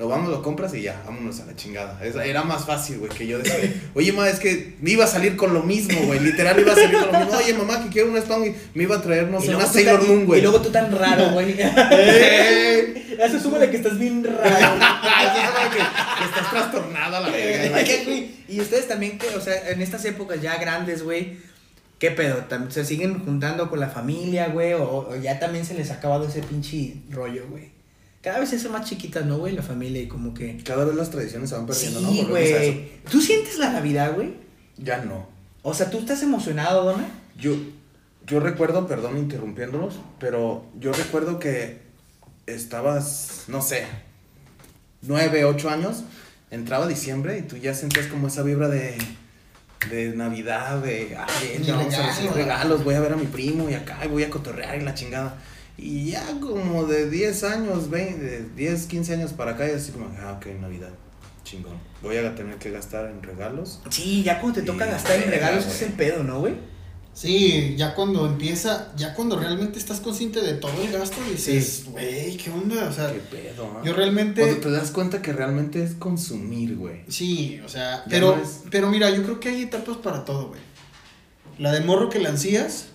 Lo vamos, lo compras y ya, vámonos a la chingada. Era más fácil, güey, que yo decía, oye, ma, es que me iba a salir con lo mismo, güey, literal iba a salir con lo mismo. Oye, mamá, que quiero una Spawn y me iba a traer, no sé, una Sailor tan- Moon, güey. Y luego tú tan raro, güey. ¡Eh! Eso súmale que estás bien raro. Güey, que, que estás trastornada la verga, Y ustedes también, que, o sea, en estas épocas ya grandes, güey, ¿qué pedo? ¿Se siguen juntando con la familia, güey? O, o ya también se les ha acabado ese pinche rollo, güey? Cada vez se hace más chiquita, ¿no, güey? La familia y como que... Cada vez las tradiciones se van perdiendo, ¿no? Sí, Volvemos a eso. güey. ¿Tú sientes la Navidad, güey? Ya no. O sea, ¿tú estás emocionado, Dona? Yo, yo recuerdo, perdón interrumpiéndolos, pero yo recuerdo que estabas, no sé, nueve, ocho años, entraba diciembre y tú ya sentías como esa vibra de, de Navidad, de, bien, Mi vamos a regalos, voy a ver a mi primo y acá, y voy a cotorrear y la chingada. Y ya como de 10 años, 20, de 10, 15 años para acá, y así como, ah, ok, Navidad, chingón. Voy a tener que gastar en regalos. Sí, ya cuando te toca gastar en regalos es el pedo, ¿no, güey? Sí, ya cuando empieza, ya cuando realmente estás consciente de todo el gasto, dices, güey, ¿qué onda? O sea, ¿Qué pedo, yo realmente... Cuando te das cuenta que realmente es consumir, güey. Sí, o sea, Ya pero, no es- pero mira, yo creo que hay etapas para todo, güey. La de morro que la ansías,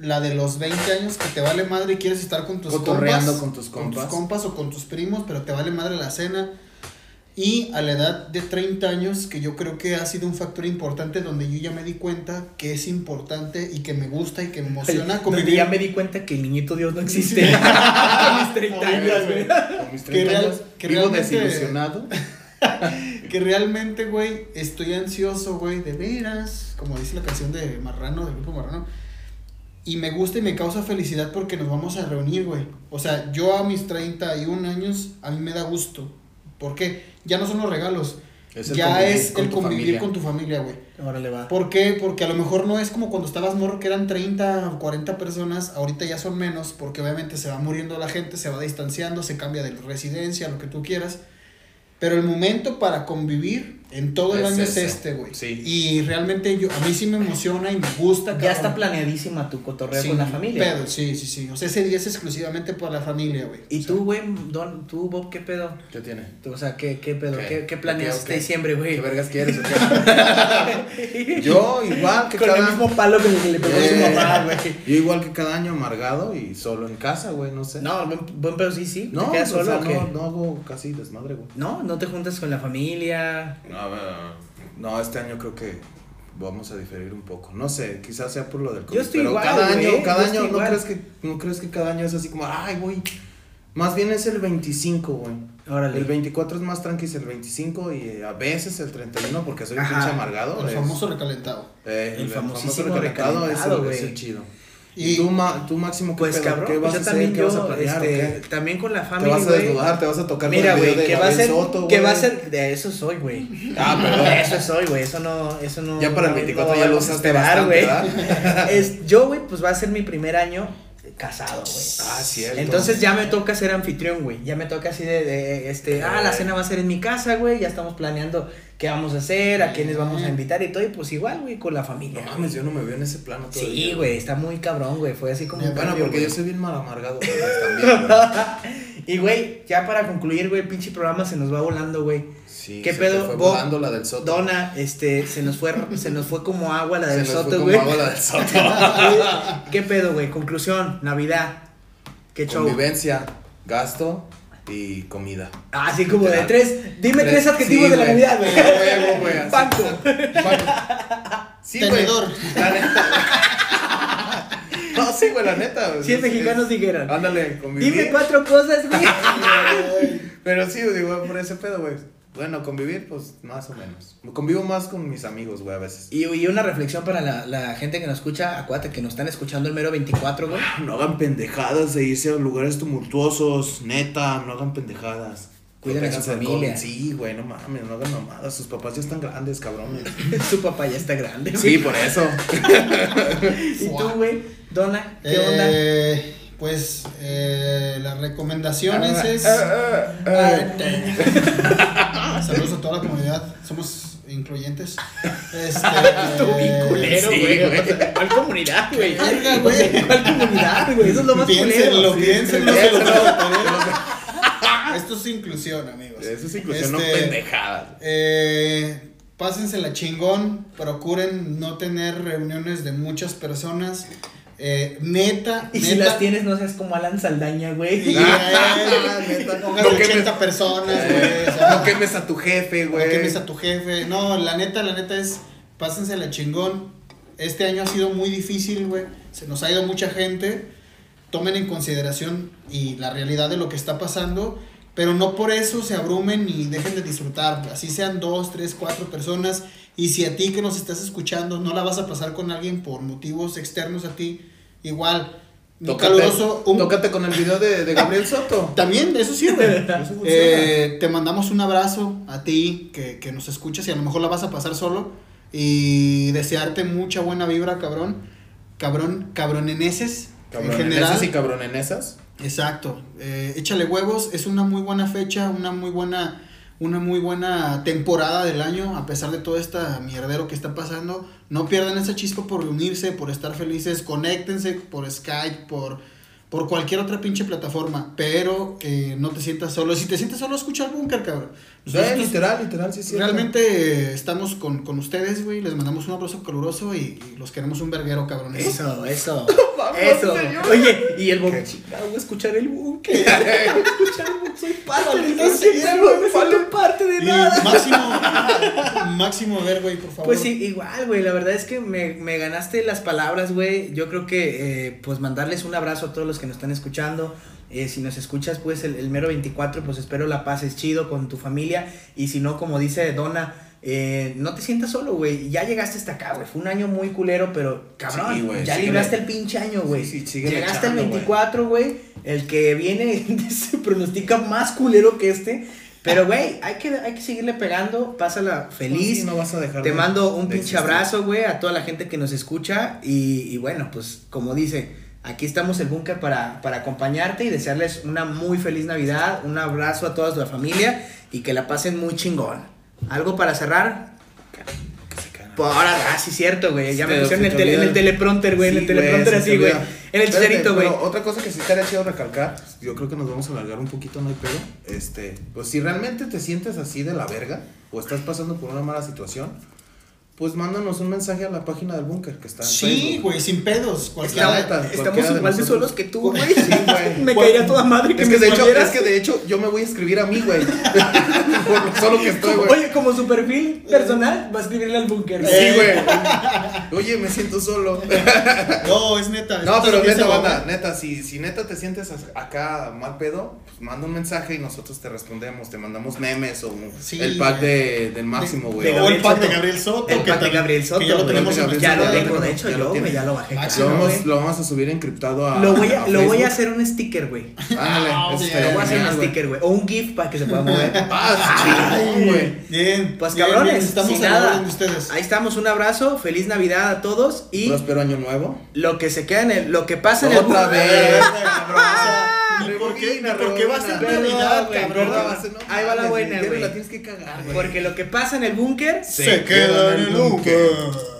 la de los 20 años que te vale madre y quieres estar con tus compas, con tus compas. compas o con tus primos, pero te vale madre la cena. Y a la edad de 30 años, que yo creo que ha sido un factor importante donde yo ya me di cuenta que es importante y que me gusta y que me emociona Donde convivir. ya me di cuenta que el niñito Dios no existe. A mis 30 años, güey. Con mis Que 30 real- años, que vivo desilusionado. Que realmente, güey, estoy ansioso, güey, de veras, como dice la canción de Marrano, del grupo Marrano. Y me gusta y me causa felicidad porque nos vamos a reunir, güey. O sea, yo a mis 31 años, a mí me da gusto. ¿Por qué? Ya no son los regalos, Es ya es el convivir familia. con tu familia, güey. Órale, va. ¿Por qué? Porque a lo mejor no es como cuando estabas morro que eran 30 o 40 personas, ahorita ya son menos, porque obviamente se va muriendo la gente, se va distanciando, se cambia de residencia, lo que tú quieras. Pero el momento para convivir en todo el Es año ese. es este, güey. Sí. Y realmente yo, a mí sí me emociona y me gusta. Ya cabrón. está planeadísima tu cotorreo Sí, con la familia. pedo, sí, sí, sí. O sea, ese día es exclusivamente para la familia, güey. ¿Y O sea, tú, güey, Don, tú, Bob, qué pedo? ¿Qué tiene? O sea, ¿qué, qué pedo? ¿Qué? ¿Qué, qué planeas ¿Qué, este diciembre, güey? ¿Qué vergas quieres o qué? Yo igual que Con cada el mismo palo que le pegó Eh, su mamá, güey. Yo igual que cada año amargado y solo en casa, güey, no sé. No, buen, buen pedo sí, sí. no, ¿Te quedas o solo sea, o qué? no, no hago casi desmadre, güey. No, no te juntas con la familia. A ver, no, este año creo que vamos a diferir un poco. No sé, quizás sea por lo del COVID. Yo estoy pero igual, cada año, cada año, ¿no igual. crees, que, ¿no crees que cada año es así como, ay, güey? Más bien es el 25, güey. Órale. El 24 es más tranqui, es el 25 y eh, a veces el 31 porque soy un pinche amargado. El es- famoso recalentado. eh, El el, famosísimo famosísimo recalentado es recalentado, el, güey. es el chido. Y- ¿Y tú, ma- tú Máximo, qué Pues pedo? cabrón, ¿Qué vas yo a hacer? ¿Qué vas yo, a planear? este, también con la Te familia, vas a desnudar, te vas a tocar Mira, güey, que va a ser, que va a ser, de eso soy, güey. Ah, perdón. De eso soy, güey, eso no, eso no. Ya para el no- 24 no ya lo usaste esperar, güey. yo, güey, pues va a ser mi primer año casado, güey. Ah, cierto. Entonces ya me toca ser anfitrión, güey. Ya me toca así de, de, este, ah, la cena va a ser en mi casa, güey. Ya estamos planeando qué vamos a hacer, a quiénes vamos a invitar y todo. Y pues igual, güey, con la familia. No mames, yo no me veo en ese plano todavía. Sí, güey, está muy cabrón, güey. Fue así como. un Bueno, porque güey. yo soy bien mal amargado también, güey. Y, güey, ya para concluir, güey, el pinche programa se nos va volando, güey. Sí, ¿Qué se pedo? te fue Bob, volando la del Soto. Dona, este, se nos fue, se nos fue como agua la Se del nos fue soto, como güey. agua la del Soto. ¿Qué pedo, güey? Conclusión, Navidad. ¿Qué show? Convivencia, gasto y comida. Ah, Así como de tres. Dime tres, Tres, adjetivos sí, de la güey. Navidad, güey. Huevo, güey, así. Banco. Sí, güey. Tenedor. La neta. No, sí, güey, la neta. güey. 100 Sí, mexicanos sí. dijeron. Ándale, convivir. Dime cuatro cosas, güey. Pero sí, digo, por ese pedo, güey. Bueno, convivir, pues más o menos. Convivo más con mis amigos, güey, a veces. Y, y una reflexión para la, la gente que nos escucha. Acuérdate que nos están escuchando el mero 24, güey. No hagan pendejadas de irse a lugares tumultuosos, neta, no hagan pendejadas. Cuiden a su familia. Sí, güey, no mames, no hagan mamadas. Sus papás ya están grandes, cabrones. Su papá ya está grande. Sí, por eso. ¿Y tú, güey? Dona, ¿qué onda? Eh, pues eh, las recomendaciones Ah, es. Saludos a toda la comunidad. Somos incluyentes. Este, Tú bien culero, sí, güey. ¿Cuál comunidad, güey? ¿Cuál comunidad, güey? Eso es lo más Piénsenlo, culero. piénsenlo. poner. Esto es inclusión, amigos. Eso es inclusión, no Este, pendejadas. Eh, pásensela chingón, procuren no tener reuniones de muchas personas. Eh, neta, Y neta. si las tienes, no seas como Alan Saldaña, güey. Sí, Ah, eh, neta. pongas No quemes- 80 personas, güey. o sea, No quemes a tu jefe, no güey. quemes a tu jefe. No, la neta, la neta es, pásensela chingón. Este año ha sido muy difícil, güey. Se nos ha ido mucha gente. Tomen en consideración y la realidad de lo que está pasando. Pero no por eso se abrumen y dejen de disfrutar. Así sean dos, tres, cuatro personas. Y si a ti que nos estás escuchando no la vas a pasar con alguien por motivos externos a ti, igual. Tócate, caluroso, un, tócate con el video de, de Gabriel Soto. también, eso sirve. Eso. Eh, te mandamos un abrazo a ti que, que nos escuchas y a lo mejor la vas a pasar solo. Y desearte mucha buena vibra, cabrón. Cabrón, cabroneneses. En general. Cabronenesas y cabronenesas. Exacto. Eh, échale huevos. Es una muy buena fecha, una muy buena, una muy buena temporada del año, a pesar de todo este mierdero que está pasando. No pierdan esa chispa por reunirse, por estar felices. Conéctense por Skype, por, por cualquier otra pinche plataforma. Pero eh, no te sientas solo. Si te sientes solo, escucha el búnker, cabrón. Sí, Nosotros literal, literal, sí, sí. Realmente eh, estamos con, con ustedes, güey. Les mandamos un abrazo caluroso y, y los queremos un verguero, cabrón. Eso, eso. mames, eso. señor. Oye, y el chingado, voy a escuchar el buque. escuchar el buque. Soy parte de no sé, Sí, no parte de nada. máximo, máximo ver, güey, por favor. Pues sí, igual, güey, la verdad es que me, me ganaste las palabras, güey. Yo creo que, eh, pues, mandarles un abrazo a todos los que nos están escuchando. Eh, si nos escuchas, pues, el, el mero 24, pues, espero la pases chido con tu familia. Y si no, como dice Donna, eh, no te sientas solo, güey. Ya llegaste hasta acá, güey. Fue un año muy culero, pero, cabrón, Sí, ya síguele. libraste el pinche año, güey. Sí, sí, síguele Llegaste echando, el güey. 24, güey. El que viene se pronostica más culero que este. Pero, güey, hay que, hay que seguirle pegando. Pásala feliz. Sí, no vas a dejar Te de- mando un de pinche existir. abrazo, güey, a toda la gente que nos escucha. Y, y bueno, pues como dice, aquí estamos el búnker para, para acompañarte y desearles una muy feliz Navidad. Un abrazo a toda la familia y que la pasen muy chingón. ¿Algo para cerrar? Pues ahora, ah, sí, cierto, güey. Ya me pusieron en te en el teleprompter, güey. en el Sí, teleprompter así, güey. En el chicharito, güey. Otra cosa que sí estaría chido recalcar, yo creo que nos vamos a alargar un poquito, no hay pedo. Este, pues si realmente te sientes así de la verga o estás pasando por una mala situación, pues mándanos un mensaje a la página del búnker que está en Sí, güey, sin pedos. Cualquier Está- neta. cualquiera Estamos de igual de nosotros. solos que tú, güey. Sí, güey. me caería toda madre que Es me que, de hecho, es que de hecho yo me voy a escribir a mí, güey. por lo solo que estoy, güey. Oye, como su perfil personal, va a escribirle al búnker. Sí, güey. Oye, me siento solo. No, es neta. No, pero neta, banda, neta, si, si neta te sientes as- acá mal pedo, pues manda un mensaje y nosotros te respondemos, te mandamos memes o Sí, el pack de, del máximo, güey. de O el pack de. Gabriel Soto. El que de Gabriel Soto. Que ya lo tenemos en Ya lo tengo, de hecho, lo yo, tiene. güey, ya lo bajé. Máximo, Lo vamos, lo vamos a subir encriptado a. Lo voy a, lo voy a hacer un sticker, güey. Ándale, Ah, estaría Lo voy a hacer genial, un güey. sticker, güey. O un GIF para que se pueda mover. Ah, chingón, güey. Bien. Pues bien, cabrones, bien, Estamos sin en nada. orden de ustedes. Ahí estamos, un abrazo, feliz Navidad a todos y Próspero año nuevo. lo que se queda en el, lo que pasa en el Otra vez. ¿Y por qué, ¿Y por qué va a ser Navidad, cabrón? Ahí va la buena, güey. la tienes que cagar, güey. Porque lo que pasa en el búnker Se queda en el búnker.